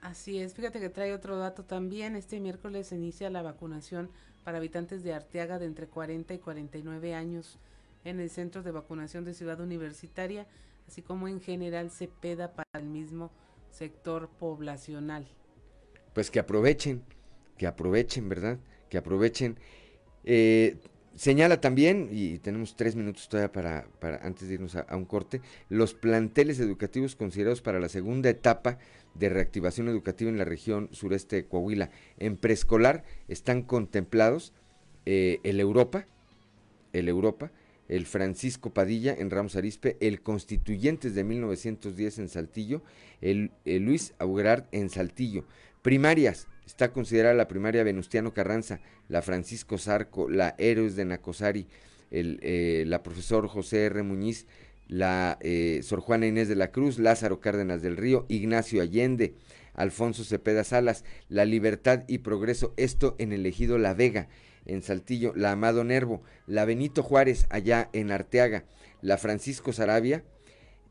Así es, fíjate que trae otro dato también. Este miércoles se inicia la vacunación para habitantes de Arteaga de entre 40 y 49 años en el centro de vacunación de Ciudad Universitaria así como en general se peda para el mismo sector poblacional. Pues que aprovechen, que aprovechen, ¿verdad? Que aprovechen. Eh, señala también, y tenemos tres minutos todavía para, para antes de irnos a, un corte, los planteles educativos considerados para la segunda etapa de reactivación educativa en la región sureste de Coahuila. En preescolar están contemplados eh, el Europa, el Europa, el Francisco Padilla en Ramos Arispe, el Constituyentes de 1910 en Saltillo, el, Luis Augerard en Saltillo. Primarias, está considerada la primaria Venustiano Carranza, la Francisco Zarco, la Héroes de Nacosari, el, eh, la profesor José R. Muñiz, la eh, Sor Juana Inés de la Cruz, Lázaro Cárdenas del Río, Ignacio Allende, Alfonso Cepeda Salas, La Libertad y Progreso, esto en el ejido La Vega, en Saltillo, la Amado Nervo, la Benito Juárez allá en Arteaga, la Francisco Sarabia,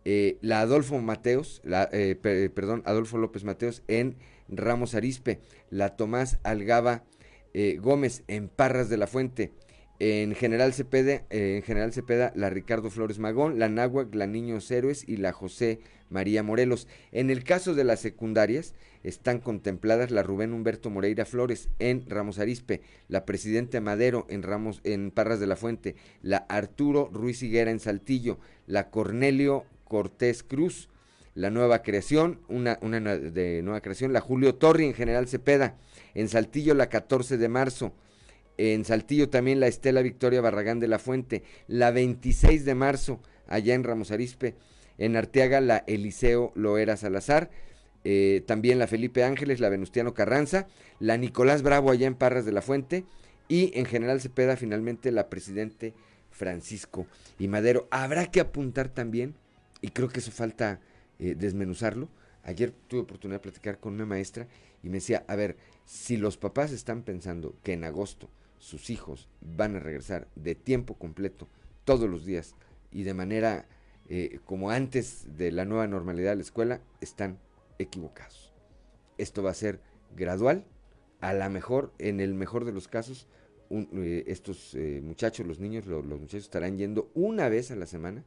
eh, la Adolfo Mateos, la, eh, perdón, Adolfo López Mateos en Ramos Arispe, la Tomás Algaba eh, Gómez en Parras de la Fuente, En General Cepeda, eh, en General Cepeda, la Ricardo Flores Magón, la Náhuac, la Niños Héroes y la José María Morelos. En el caso de las secundarias, están contempladas la Rubén Humberto Moreira Flores en Ramos Arispe, la Presidente Madero en Ramos en Parras de la Fuente, la Arturo Ruiz Higuera en Saltillo, la Cornelio Cortés Cruz, la nueva creación, una, una de nueva creación, la Julio Torri en General Cepeda, en Saltillo la 14 de marzo, en Saltillo también la Estela Victoria Barragán de la Fuente, la 26 de marzo allá en Ramos Arispe, en Arteaga la Eliseo Loera Salazar, eh, también la Felipe Ángeles, la Venustiano Carranza, la Nicolás Bravo allá en Parras de la Fuente y en General Cepeda finalmente la Presidente Francisco y Madero. Habrá que apuntar también, y creo que eso falta eh, desmenuzarlo, ayer tuve oportunidad de platicar con una maestra y me decía, a ver, si los papás están pensando que en agosto sus hijos van a regresar de tiempo completo todos los días y de manera eh, como antes de la nueva normalidad de la escuela, están equivocados. Esto va a ser gradual, a la mejor, en el mejor de los casos, eh, estos eh, muchachos, los niños, los muchachos estarán yendo una vez a la semana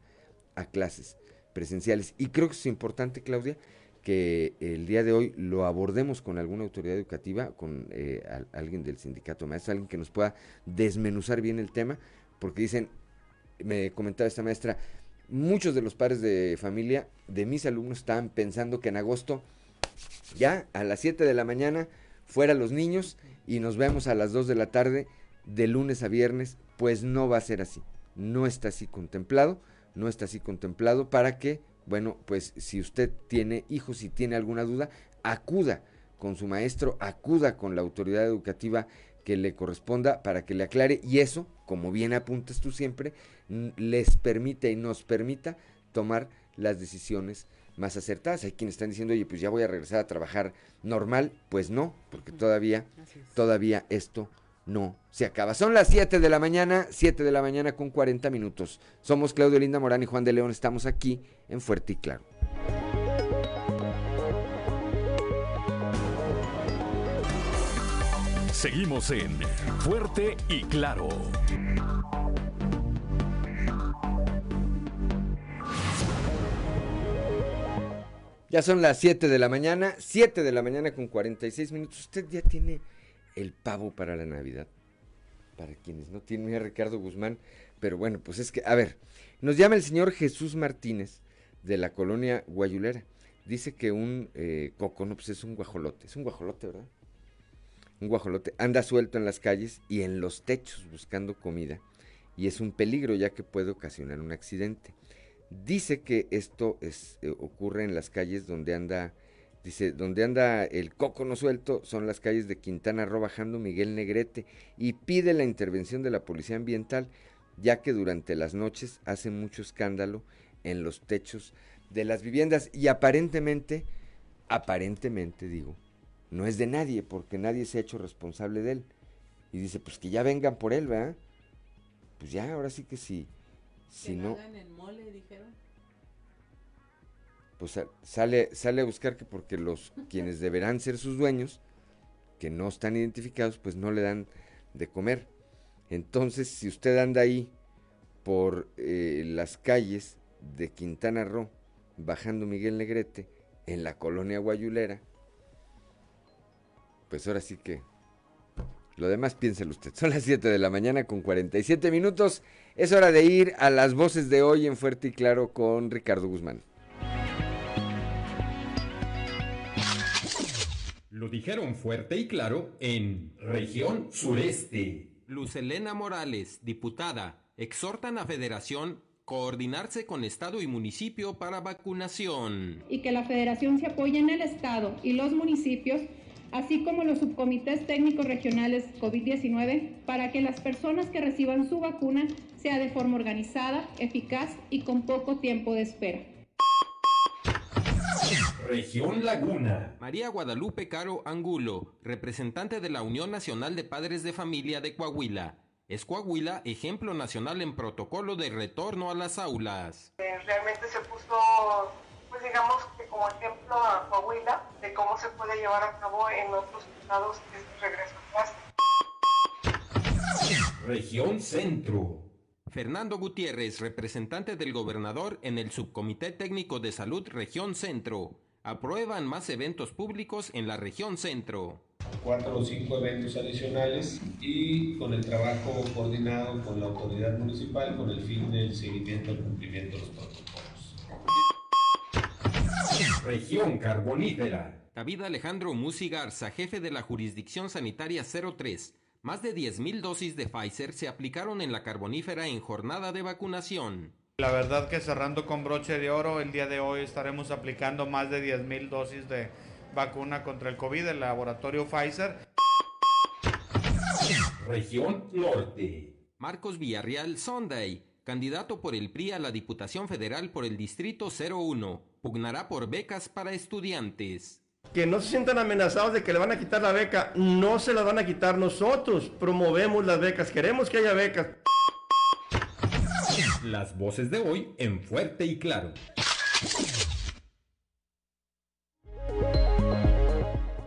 a clases presenciales. Y creo que es importante, Claudia, que el día de hoy lo abordemos con alguna autoridad educativa, con alguien del sindicato maestro, alguien que nos pueda desmenuzar bien el tema, porque dicen, me comentaba esta maestra, muchos de los padres de familia de mis alumnos estaban pensando que en agosto, ya a las 7 de la mañana, fuera los niños y nos vemos a las 2 de la tarde, de lunes a viernes, pues no va a ser así, no está así contemplado, no está así contemplado para que bueno, pues si usted tiene hijos y tiene alguna duda, acuda con su maestro, acuda con la autoridad educativa que le corresponda para que le aclare y eso, como bien apuntas tú siempre, les permite y nos permita tomar las decisiones más acertadas. Hay quienes están diciendo, oye, pues ya voy a regresar a trabajar normal. Pues no, porque todavía, todavía esto no se acaba. Son las 7 de la mañana, 7 de la mañana con 40 minutos. Somos Claudio Linda Morán y Juan de León. Estamos aquí en Fuerte y Claro. Seguimos en Fuerte y Claro. Ya son las 7 de la mañana, 7 de la mañana con 46 minutos. Usted ya tiene el pavo para la Navidad. Para quienes no tienen a Ricardo Guzmán. Pero bueno, pues es que, a ver, nos llama el señor Jesús Martínez de la colonia Guayulera. Dice que un eh, coco, no, pues es un guajolote. Es un guajolote, ¿verdad? Un guajolote anda suelto en las calles y en los techos buscando comida. Y es un peligro ya que puede ocasionar un accidente. Dice que esto es, eh, ocurre en las calles donde anda Dice, donde anda el coco no suelto son las calles de Quintana Roo bajando Miguel Negrete y pide la intervención de la Policía Ambiental ya que durante las noches hace mucho escándalo en los techos de las viviendas y aparentemente, aparentemente digo, no es de nadie porque nadie se ha hecho responsable de él. Y dice, pues que ya vengan por él, ¿verdad? Pues ya, ahora sí que sí. Si no... pues sale, sale a buscar que porque los quienes deberán ser sus dueños, que no están identificados, pues no le dan de comer. Entonces, si usted anda ahí por eh, las calles de Quintana Roo, bajando Miguel Negrete, en la colonia Guayulera, pues ahora sí que lo demás piénselo usted. Son las 7 de la mañana con 47 minutos. Es hora de ir a las voces de hoy en Fuerte y Claro con Ricardo Guzmán. Lo dijeron fuerte y claro en región sureste. Luz Elena Morales, diputada, exhortan a Federación coordinarse con Estado y municipio para vacunación. Y que la Federación se apoye en el Estado y los municipios, así como los subcomités técnicos regionales COVID-19, para que las personas que reciban su vacuna sea de forma organizada, eficaz y con poco tiempo de espera. Región Laguna. María Guadalupe Caro Angulo, representante de la Unión Nacional de Padres de Familia de Coahuila. Es Coahuila ejemplo nacional en protocolo de retorno a las aulas. Eh, realmente se puso, pues digamos que como ejemplo a Coahuila de cómo se puede llevar a cabo en otros estados este regreso a clase. Región Centro. Fernando Gutiérrez, representante del gobernador en el Subcomité Técnico de Salud Región Centro. Aprueban más eventos públicos en la Región Centro. Cuatro o cinco eventos adicionales y con el trabajo coordinado con la autoridad municipal con el fin del seguimiento y cumplimiento de los protocolos. Región Carbonífera. David Alejandro Musi Garza, jefe de la Jurisdicción Sanitaria 03. Más de 10.000 dosis de Pfizer se aplicaron en la carbonífera en jornada de vacunación. La verdad que cerrando con broche de oro, el día de hoy estaremos aplicando más de 10.000 dosis de vacuna contra el COVID del laboratorio Pfizer. Región Norte. Marcos Villarreal Sunday, candidato por el PRI a la Diputación Federal por el Distrito 01, pugnará por becas para estudiantes que no se sientan amenazados de que le van a quitar la beca. No se la van a quitar nosotros. Promovemos las becas. Queremos que haya becas. Las voces de hoy en fuerte y claro.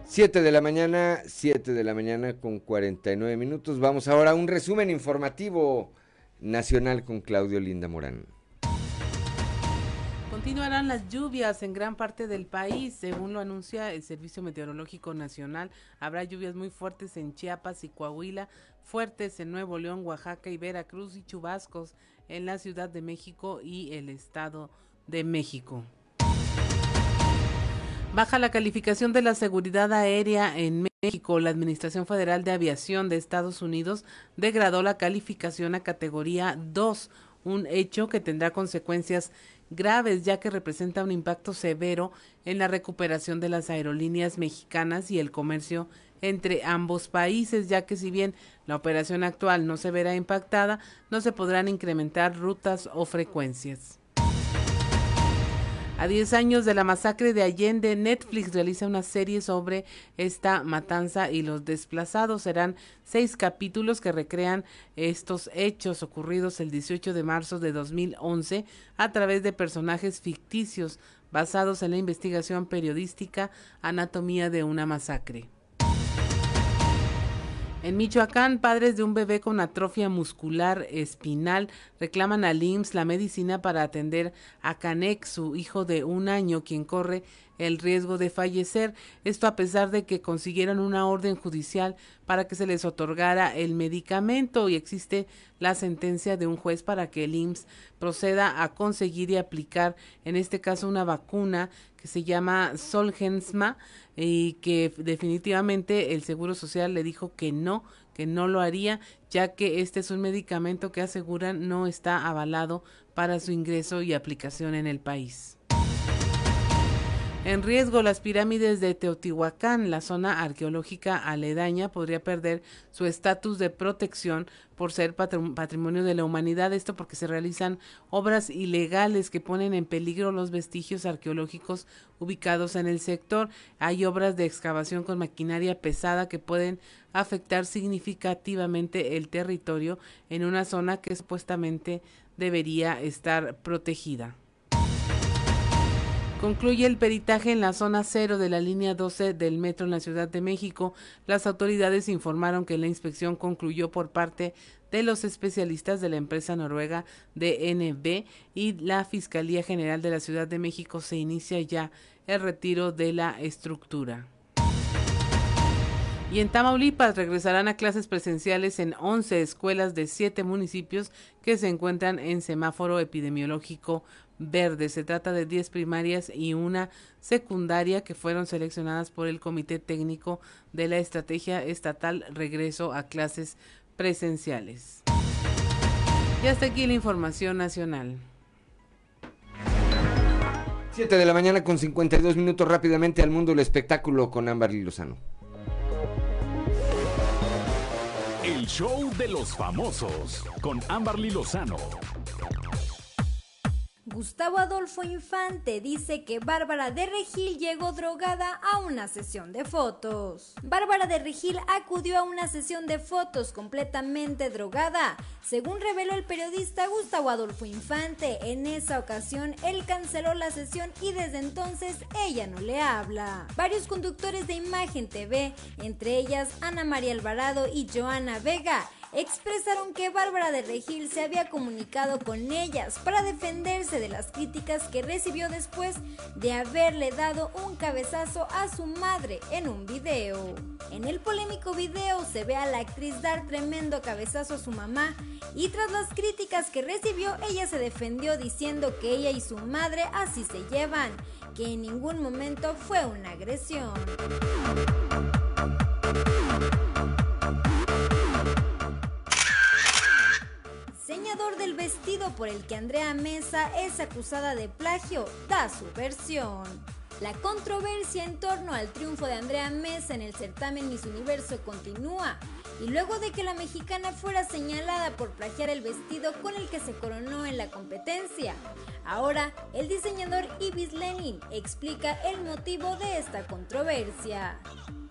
Siete de la mañana, siete de la mañana con 49 minutos. Vamos ahora a un resumen informativo nacional con Claudio Linda Morán. Continuarán las lluvias en gran parte del país, según lo anuncia el Servicio Meteorológico Nacional. Habrá lluvias muy fuertes en Chiapas y Coahuila, fuertes en Nuevo León, Oaxaca y Veracruz y chubascos en la Ciudad de México y el Estado de México. Baja la calificación de la seguridad aérea en México. La Administración Federal de Aviación de Estados Unidos degradó la calificación a categoría 2, un hecho que tendrá consecuencias graves ya que representa un impacto severo en la recuperación de las aerolíneas mexicanas y el comercio entre ambos países, ya que si bien la operación actual no se verá impactada, no se podrán incrementar rutas o frecuencias. A 10 años de la masacre de Allende, Netflix realiza una serie sobre esta matanza y los desplazados. Serán seis capítulos que recrean estos hechos ocurridos el 18 de marzo de 2011 a través de personajes ficticios basados en la investigación periodística Anatomía de una masacre. En Michoacán, padres de un bebé con atrofia muscular espinal reclaman al IMSS la medicina para atender a Canek, su hijo de un año, quien corre el riesgo de fallecer. Esto a pesar de que consiguieron una orden judicial para que se les otorgara el medicamento y existe la sentencia de un juez para que el IMSS proceda a conseguir y aplicar, en este caso, una vacuna que se llama Solgensma y que definitivamente el Seguro Social le dijo que no, que no lo haría, ya que este es un medicamento que aseguran no está avalado para su ingreso y aplicación en el país. En riesgo, las pirámides de Teotihuacán, la zona arqueológica aledaña, podría perder su estatus de protección por ser patrimonio de la humanidad. Esto porque se realizan obras ilegales que ponen en peligro los vestigios arqueológicos ubicados en el sector. Hay obras de excavación con maquinaria pesada que pueden afectar significativamente el territorio en una zona que supuestamente debería estar protegida. Concluye el peritaje en la zona cero de la línea 12 del metro en la Ciudad de México. Las autoridades informaron que la inspección concluyó por parte de los especialistas de la empresa noruega DNB y la Fiscalía General de la Ciudad de México se inicia ya el retiro de la estructura. Y en Tamaulipas regresarán a clases presenciales en 11 escuelas de 7 municipios que se encuentran en semáforo epidemiológico verde. Se trata de 10 primarias y una secundaria que fueron seleccionadas por el Comité Técnico de la Estrategia Estatal Regreso a Clases Presenciales. Y hasta aquí la información nacional. 7 de la mañana con 52 minutos rápidamente al mundo del espectáculo con Ámbar Lozano. El show de los famosos con Amberly Lozano. Gustavo Adolfo Infante dice que Bárbara de Regil llegó drogada a una sesión de fotos. Bárbara de Regil acudió a una sesión de fotos completamente drogada, según reveló el periodista Gustavo Adolfo Infante. En esa ocasión, él canceló la sesión y desde entonces ella no le habla. Varios conductores de Imagen TV, entre ellas Ana María Alvarado y Joana Vega, expresaron que Bárbara de Regil se había comunicado con ellas para defenderse de las críticas que recibió después de haberle dado un cabezazo a su madre en un video. En el polémico video se ve a la actriz dar tremendo cabezazo a su mamá y tras las críticas que recibió ella se defendió diciendo que ella y su madre así se llevan, que en ningún momento fue una agresión. Señador del vestido por el que Andrea Mesa es acusada de plagio da su versión. La controversia en torno al triunfo de Andrea Mesa en el certamen Miss Universo continúa, y luego de que la mexicana fuera señalada por plagiar el vestido con el que se coronó en la competencia. Ahora, el diseñador Ibis Lenin explica el motivo de esta controversia.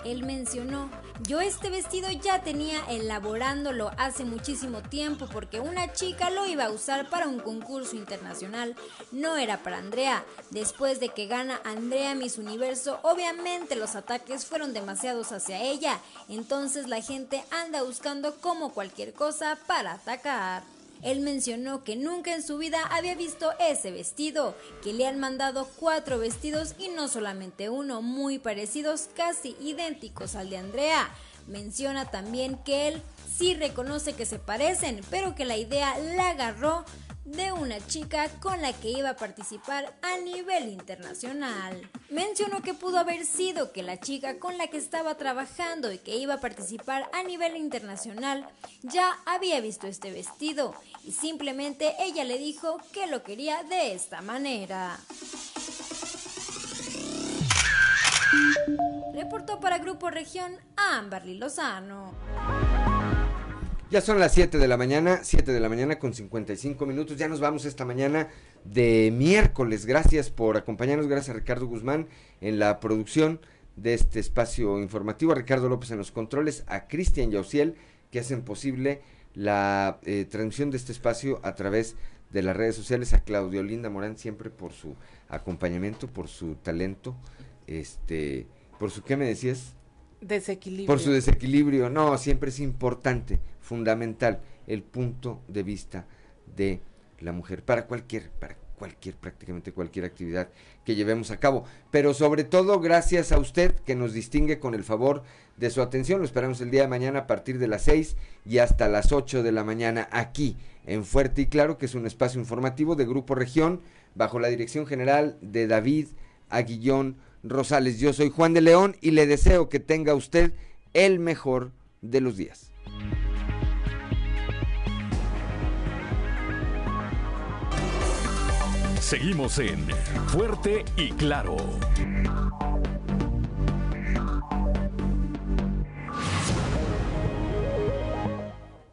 Él mencionó, yo este vestido ya tenía elaborándolo hace muchísimo tiempo porque una chica lo iba a usar para un concurso internacional, no era para Andrea. Después de que gana Andrea Miss Universo, obviamente los ataques fueron demasiados hacia ella, entonces la gente anda buscando como cualquier cosa para atacar. Él mencionó que nunca en su vida había visto ese vestido, que le han mandado cuatro vestidos y no solamente uno, muy parecidos, casi idénticos al de Andrea. Menciona también que él sí reconoce que se parecen, pero que la idea la agarró de una chica con la que iba a participar a nivel internacional. Mencionó que pudo haber sido que la chica con la que estaba trabajando y que iba a participar a nivel internacional ya había visto este vestido y simplemente ella le dijo que lo quería de esta manera. Reportó para Grupo Región Amberly Lozano. Ya son las 7 de la mañana, 7 de la mañana con 55 minutos. Ya nos vamos esta mañana de miércoles. Gracias por acompañarnos. Gracias a Ricardo Guzmán en la producción de este espacio informativo. A Ricardo López en los controles. A Cristian Yauciel que hacen posible la eh, transmisión de este espacio a través de las redes sociales. A Claudio Linda Morán siempre por su acompañamiento, por su talento. Este, por su, ¿qué me decías? Por su desequilibrio. No, siempre es importante fundamental el punto de vista de la mujer para cualquier, para cualquier, prácticamente cualquier actividad que llevemos a cabo. Pero sobre todo gracias a usted que nos distingue con el favor de su atención. Lo esperamos el día de mañana a partir de las 6 y hasta las 8 de la mañana aquí en Fuerte y Claro, que es un espacio informativo de Grupo Región bajo la dirección general de David Aguillón Rosales. Yo soy Juan de León y le deseo que tenga usted el mejor de los días. Seguimos en Fuerte y Claro.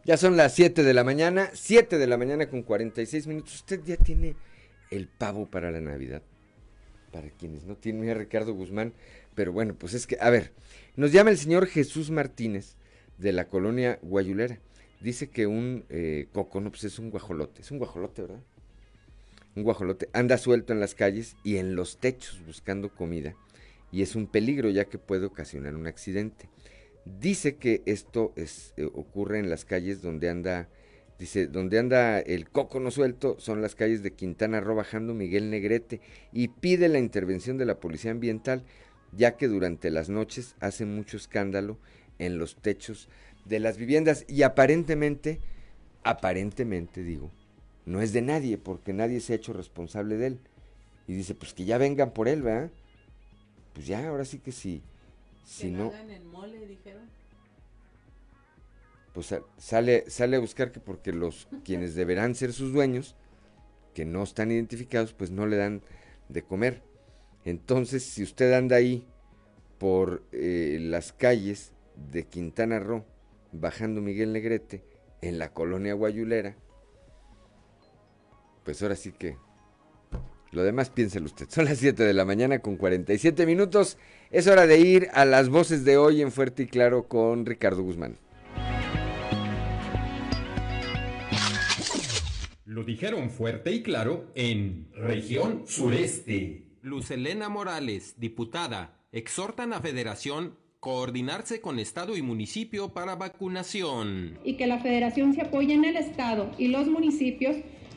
Ya son las 7 de la mañana, 7 de la mañana con 46 minutos. Usted ya tiene el pavo para la Navidad. Para quienes no tienen a Ricardo Guzmán. Pero bueno, pues es que, a ver, nos llama el señor Jesús Martínez de la colonia Guayulera. Dice que un eh, coco, no, pues es un guajolote. Es un guajolote, ¿verdad? un guajolote, anda suelto en las calles y en los techos buscando comida y es un peligro ya que puede ocasionar un accidente. Dice que esto es, eh, ocurre en las calles donde anda, dice, donde anda el coco no suelto son las calles de Quintana Roo bajando Miguel Negrete y pide la intervención de la policía ambiental ya que durante las noches hace mucho escándalo en los techos de las viviendas y aparentemente, aparentemente digo, no es de nadie, porque nadie se ha hecho responsable de él. Y dice, pues que ya vengan por él, ¿verdad? Pues ya, ahora sí que sí. Si no... En mole, dijeron. Pues sale, sale a buscar que porque los quienes deberán ser sus dueños, que no están identificados, pues no le dan de comer. Entonces, si usted anda ahí por eh, las calles de Quintana Roo, bajando Miguel Negrete, en la colonia Guayulera, pues ahora sí que lo demás piénselo usted. Son las 7 de la mañana con 47 minutos. Es hora de ir a las voces de hoy en Fuerte y Claro con Ricardo Guzmán. Lo dijeron fuerte y claro en región sureste. Luz Elena Morales, diputada, exhortan a Federación coordinarse con Estado y municipio para vacunación. Y que la federación se apoye en el Estado y los municipios,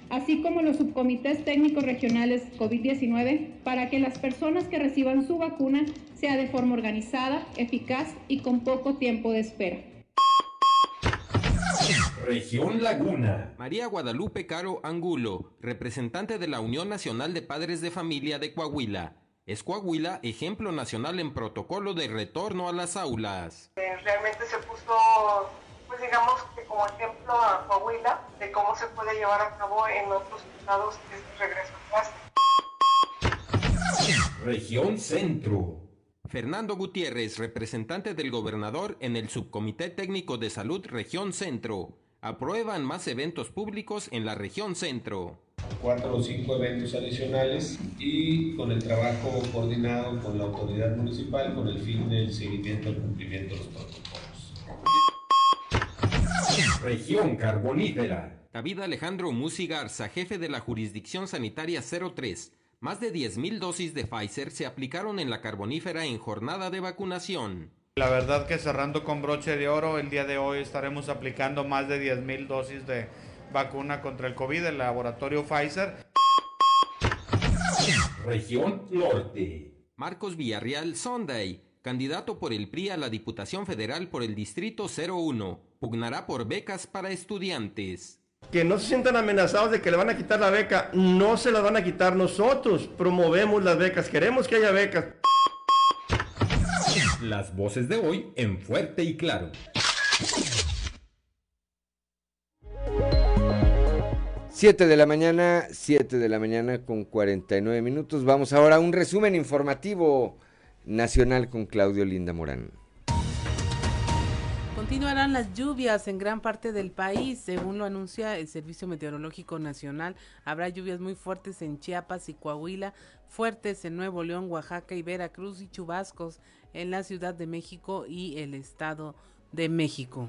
así como los subcomités técnicos regionales COVID-19, para que las personas que reciban su vacuna sea de forma organizada, eficaz y con poco tiempo de espera. Región Laguna. María Guadalupe Caro Angulo, representante de la Unión Nacional de Padres de Familia de Coahuila. Es Coahuila ejemplo nacional en protocolo de retorno a las aulas. Eh, realmente se puso, pues digamos que como ejemplo a Coahuila de cómo se puede llevar a cabo en otros estados este regreso a clase. Región Centro. Fernando Gutiérrez, representante del gobernador en el Subcomité Técnico de Salud Región Centro. Aprueban más eventos públicos en la región centro. Cuatro o cinco eventos adicionales y con el trabajo coordinado con la autoridad municipal con el fin del seguimiento al cumplimiento de los protocolos. Región Carbonífera. David Alejandro Musi Garza, jefe de la Jurisdicción Sanitaria 03. Más de 10.000 dosis de Pfizer se aplicaron en la carbonífera en jornada de vacunación. La verdad que cerrando con broche de oro, el día de hoy estaremos aplicando más de 10.000 dosis de vacuna contra el COVID del laboratorio Pfizer. Región Norte. Marcos Villarreal Sunday, candidato por el PRI a la Diputación Federal por el Distrito 01, pugnará por becas para estudiantes. Que no se sientan amenazados de que le van a quitar la beca, no se la van a quitar nosotros, promovemos las becas, queremos que haya becas. Las voces de hoy en fuerte y claro. Siete de la mañana, siete de la mañana con 49 minutos. Vamos ahora a un resumen informativo nacional con Claudio Linda Morán. Continuarán las lluvias en gran parte del país, según lo anuncia el Servicio Meteorológico Nacional. Habrá lluvias muy fuertes en Chiapas y Coahuila, fuertes en Nuevo León, Oaxaca y Veracruz y chubascos en la Ciudad de México y el Estado de México.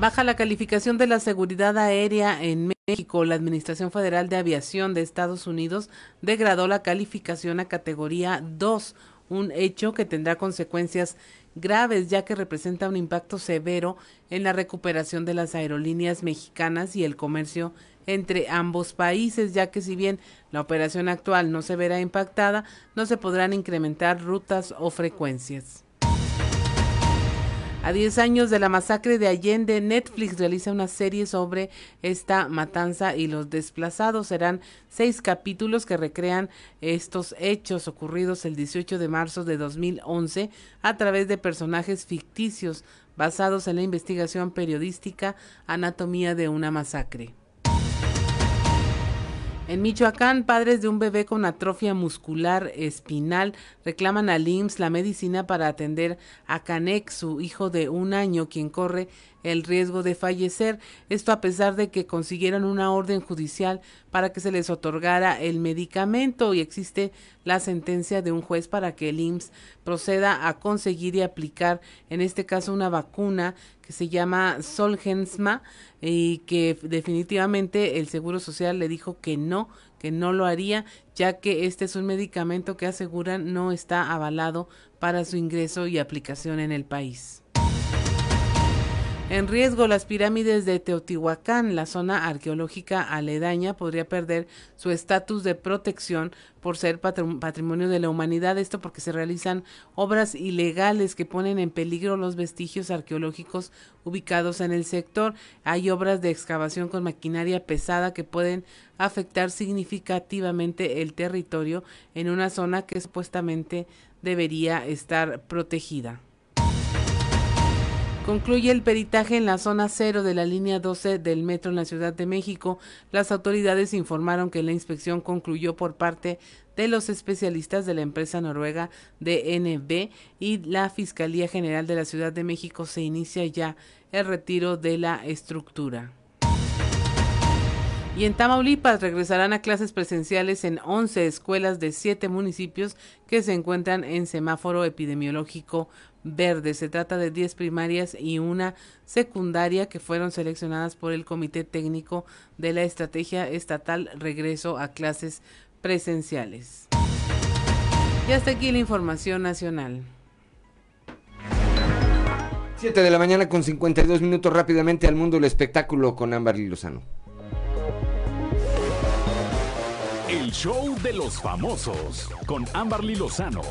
Baja la calificación de la seguridad aérea en México. La Administración Federal de Aviación de Estados Unidos degradó la calificación a categoría 2, un hecho que tendrá consecuencias graves ya que representa un impacto severo en la recuperación de las aerolíneas mexicanas y el comercio entre ambos países, ya que si bien la operación actual no se verá impactada, no se podrán incrementar rutas o frecuencias. A 10 años de la masacre de Allende, Netflix realiza una serie sobre esta matanza y los desplazados. Serán seis capítulos que recrean estos hechos ocurridos el 18 de marzo de 2011 a través de personajes ficticios basados en la investigación periodística Anatomía de una masacre. En Michoacán, padres de un bebé con atrofia muscular espinal reclaman al IMSS la medicina para atender a Canek, su hijo de un año, quien corre el riesgo de fallecer. Esto a pesar de que consiguieron una orden judicial para que se les otorgara el medicamento y existe la sentencia de un juez para que el IMSS proceda a conseguir y aplicar, en este caso, una vacuna que se llama Solgensma y que definitivamente el Seguro Social le dijo que no, que no lo haría, ya que este es un medicamento que aseguran no está avalado para su ingreso y aplicación en el país. En riesgo, las pirámides de Teotihuacán, la zona arqueológica aledaña, podría perder su estatus de protección por ser patrimonio de la humanidad. Esto porque se realizan obras ilegales que ponen en peligro los vestigios arqueológicos ubicados en el sector. Hay obras de excavación con maquinaria pesada que pueden afectar significativamente el territorio en una zona que supuestamente debería estar protegida. Concluye el peritaje en la zona cero de la línea 12 del metro en la Ciudad de México. Las autoridades informaron que la inspección concluyó por parte de los especialistas de la empresa noruega DNB y la Fiscalía General de la Ciudad de México se inicia ya el retiro de la estructura. Y en Tamaulipas regresarán a clases presenciales en 11 escuelas de 7 municipios que se encuentran en semáforo epidemiológico verde. Se trata de 10 primarias y una secundaria que fueron seleccionadas por el Comité Técnico de la Estrategia Estatal Regreso a Clases Presenciales. Y hasta aquí la información nacional. 7 de la mañana con 52 minutos rápidamente al mundo del espectáculo con Ámbar Lozano. El show de los famosos con Amberly Lozano.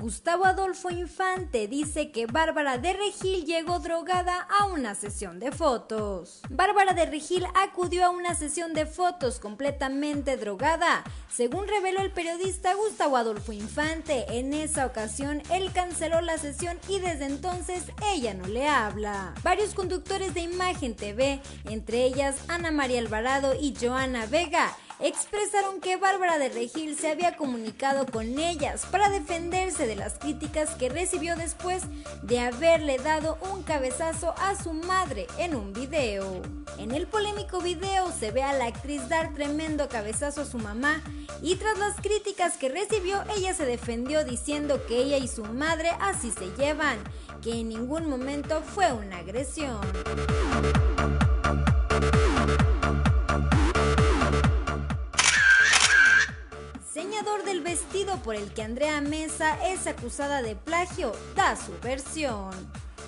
Gustavo Adolfo Infante dice que Bárbara de Regil llegó drogada a una sesión de fotos. Bárbara de Regil acudió a una sesión de fotos completamente drogada. Según reveló el periodista Gustavo Adolfo Infante, en esa ocasión él canceló la sesión y desde entonces ella no le habla. Varios conductores de Imagen TV, entre ellas Ana María Alvarado y Joana Vega, expresaron que Bárbara de Regil se había comunicado con ellas para defenderse de las críticas que recibió después de haberle dado un cabezazo a su madre en un video. En el polémico video se ve a la actriz dar tremendo cabezazo a su mamá y tras las críticas que recibió ella se defendió diciendo que ella y su madre así se llevan, que en ningún momento fue una agresión. Diseñador del vestido por el que Andrea Mesa es acusada de plagio da su versión.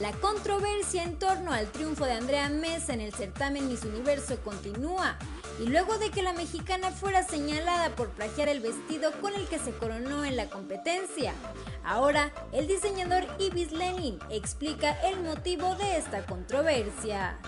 La controversia en torno al triunfo de Andrea Mesa en el certamen Miss Universo continúa, y luego de que la mexicana fuera señalada por plagiar el vestido con el que se coronó en la competencia. Ahora, el diseñador Ibis Lenin explica el motivo de esta controversia.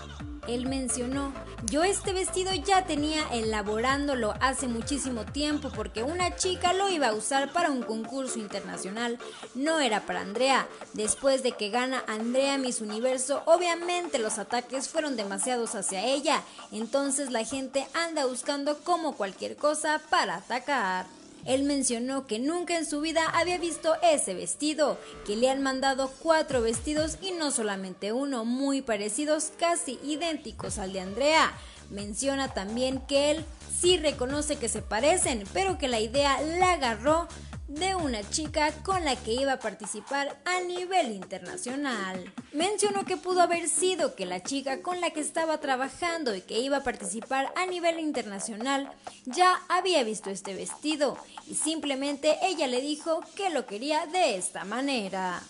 Él mencionó, yo este vestido ya tenía elaborándolo hace muchísimo tiempo porque una chica lo iba a usar para un concurso internacional, no era para Andrea. Después de que gana Andrea Miss Universo, obviamente los ataques fueron demasiados hacia ella, entonces la gente anda buscando como cualquier cosa para atacar. Él mencionó que nunca en su vida había visto ese vestido, que le han mandado cuatro vestidos y no solamente uno, muy parecidos, casi idénticos al de Andrea. Menciona también que él sí reconoce que se parecen, pero que la idea la agarró de una chica con la que iba a participar a nivel internacional. Mencionó que pudo haber sido que la chica con la que estaba trabajando y que iba a participar a nivel internacional ya había visto este vestido y simplemente ella le dijo que lo quería de esta manera.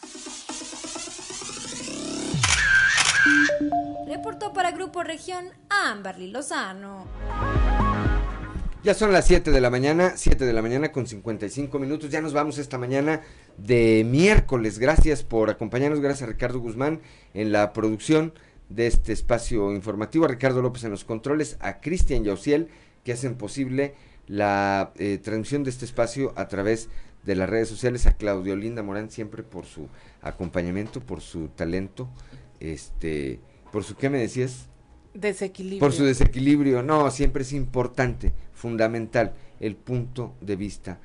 Reportó para Grupo Región Amberly Lozano. Ya son las 7 de la mañana, 7 de la mañana con 55 minutos. Ya nos vamos esta mañana de miércoles. Gracias por acompañarnos. Gracias a Ricardo Guzmán en la producción de este espacio informativo. A Ricardo López en los controles. A Cristian Yauciel que hacen posible la eh, transmisión de este espacio a través de las redes sociales. A Claudio Linda Morán siempre por su acompañamiento, por su talento. Este, por su, ¿qué me decías? Desequilibrio. Por su desequilibrio. No, siempre es importante, fundamental, el punto de vista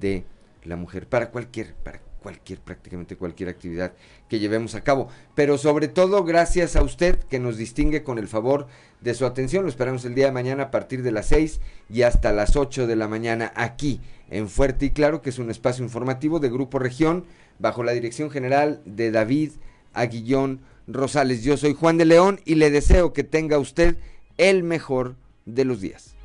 de la mujer para cualquier, para cualquier, prácticamente cualquier actividad que llevemos a cabo. Pero sobre todo, gracias a usted que nos distingue con el favor de su atención. Lo esperamos el día de mañana a partir de las 6 y hasta las 8 de la mañana aquí en Fuerte y Claro, que es un espacio informativo de Grupo Región, bajo la dirección general de David Aguillón Rosales. Yo soy Juan de León y le deseo que tenga usted el mejor de los días.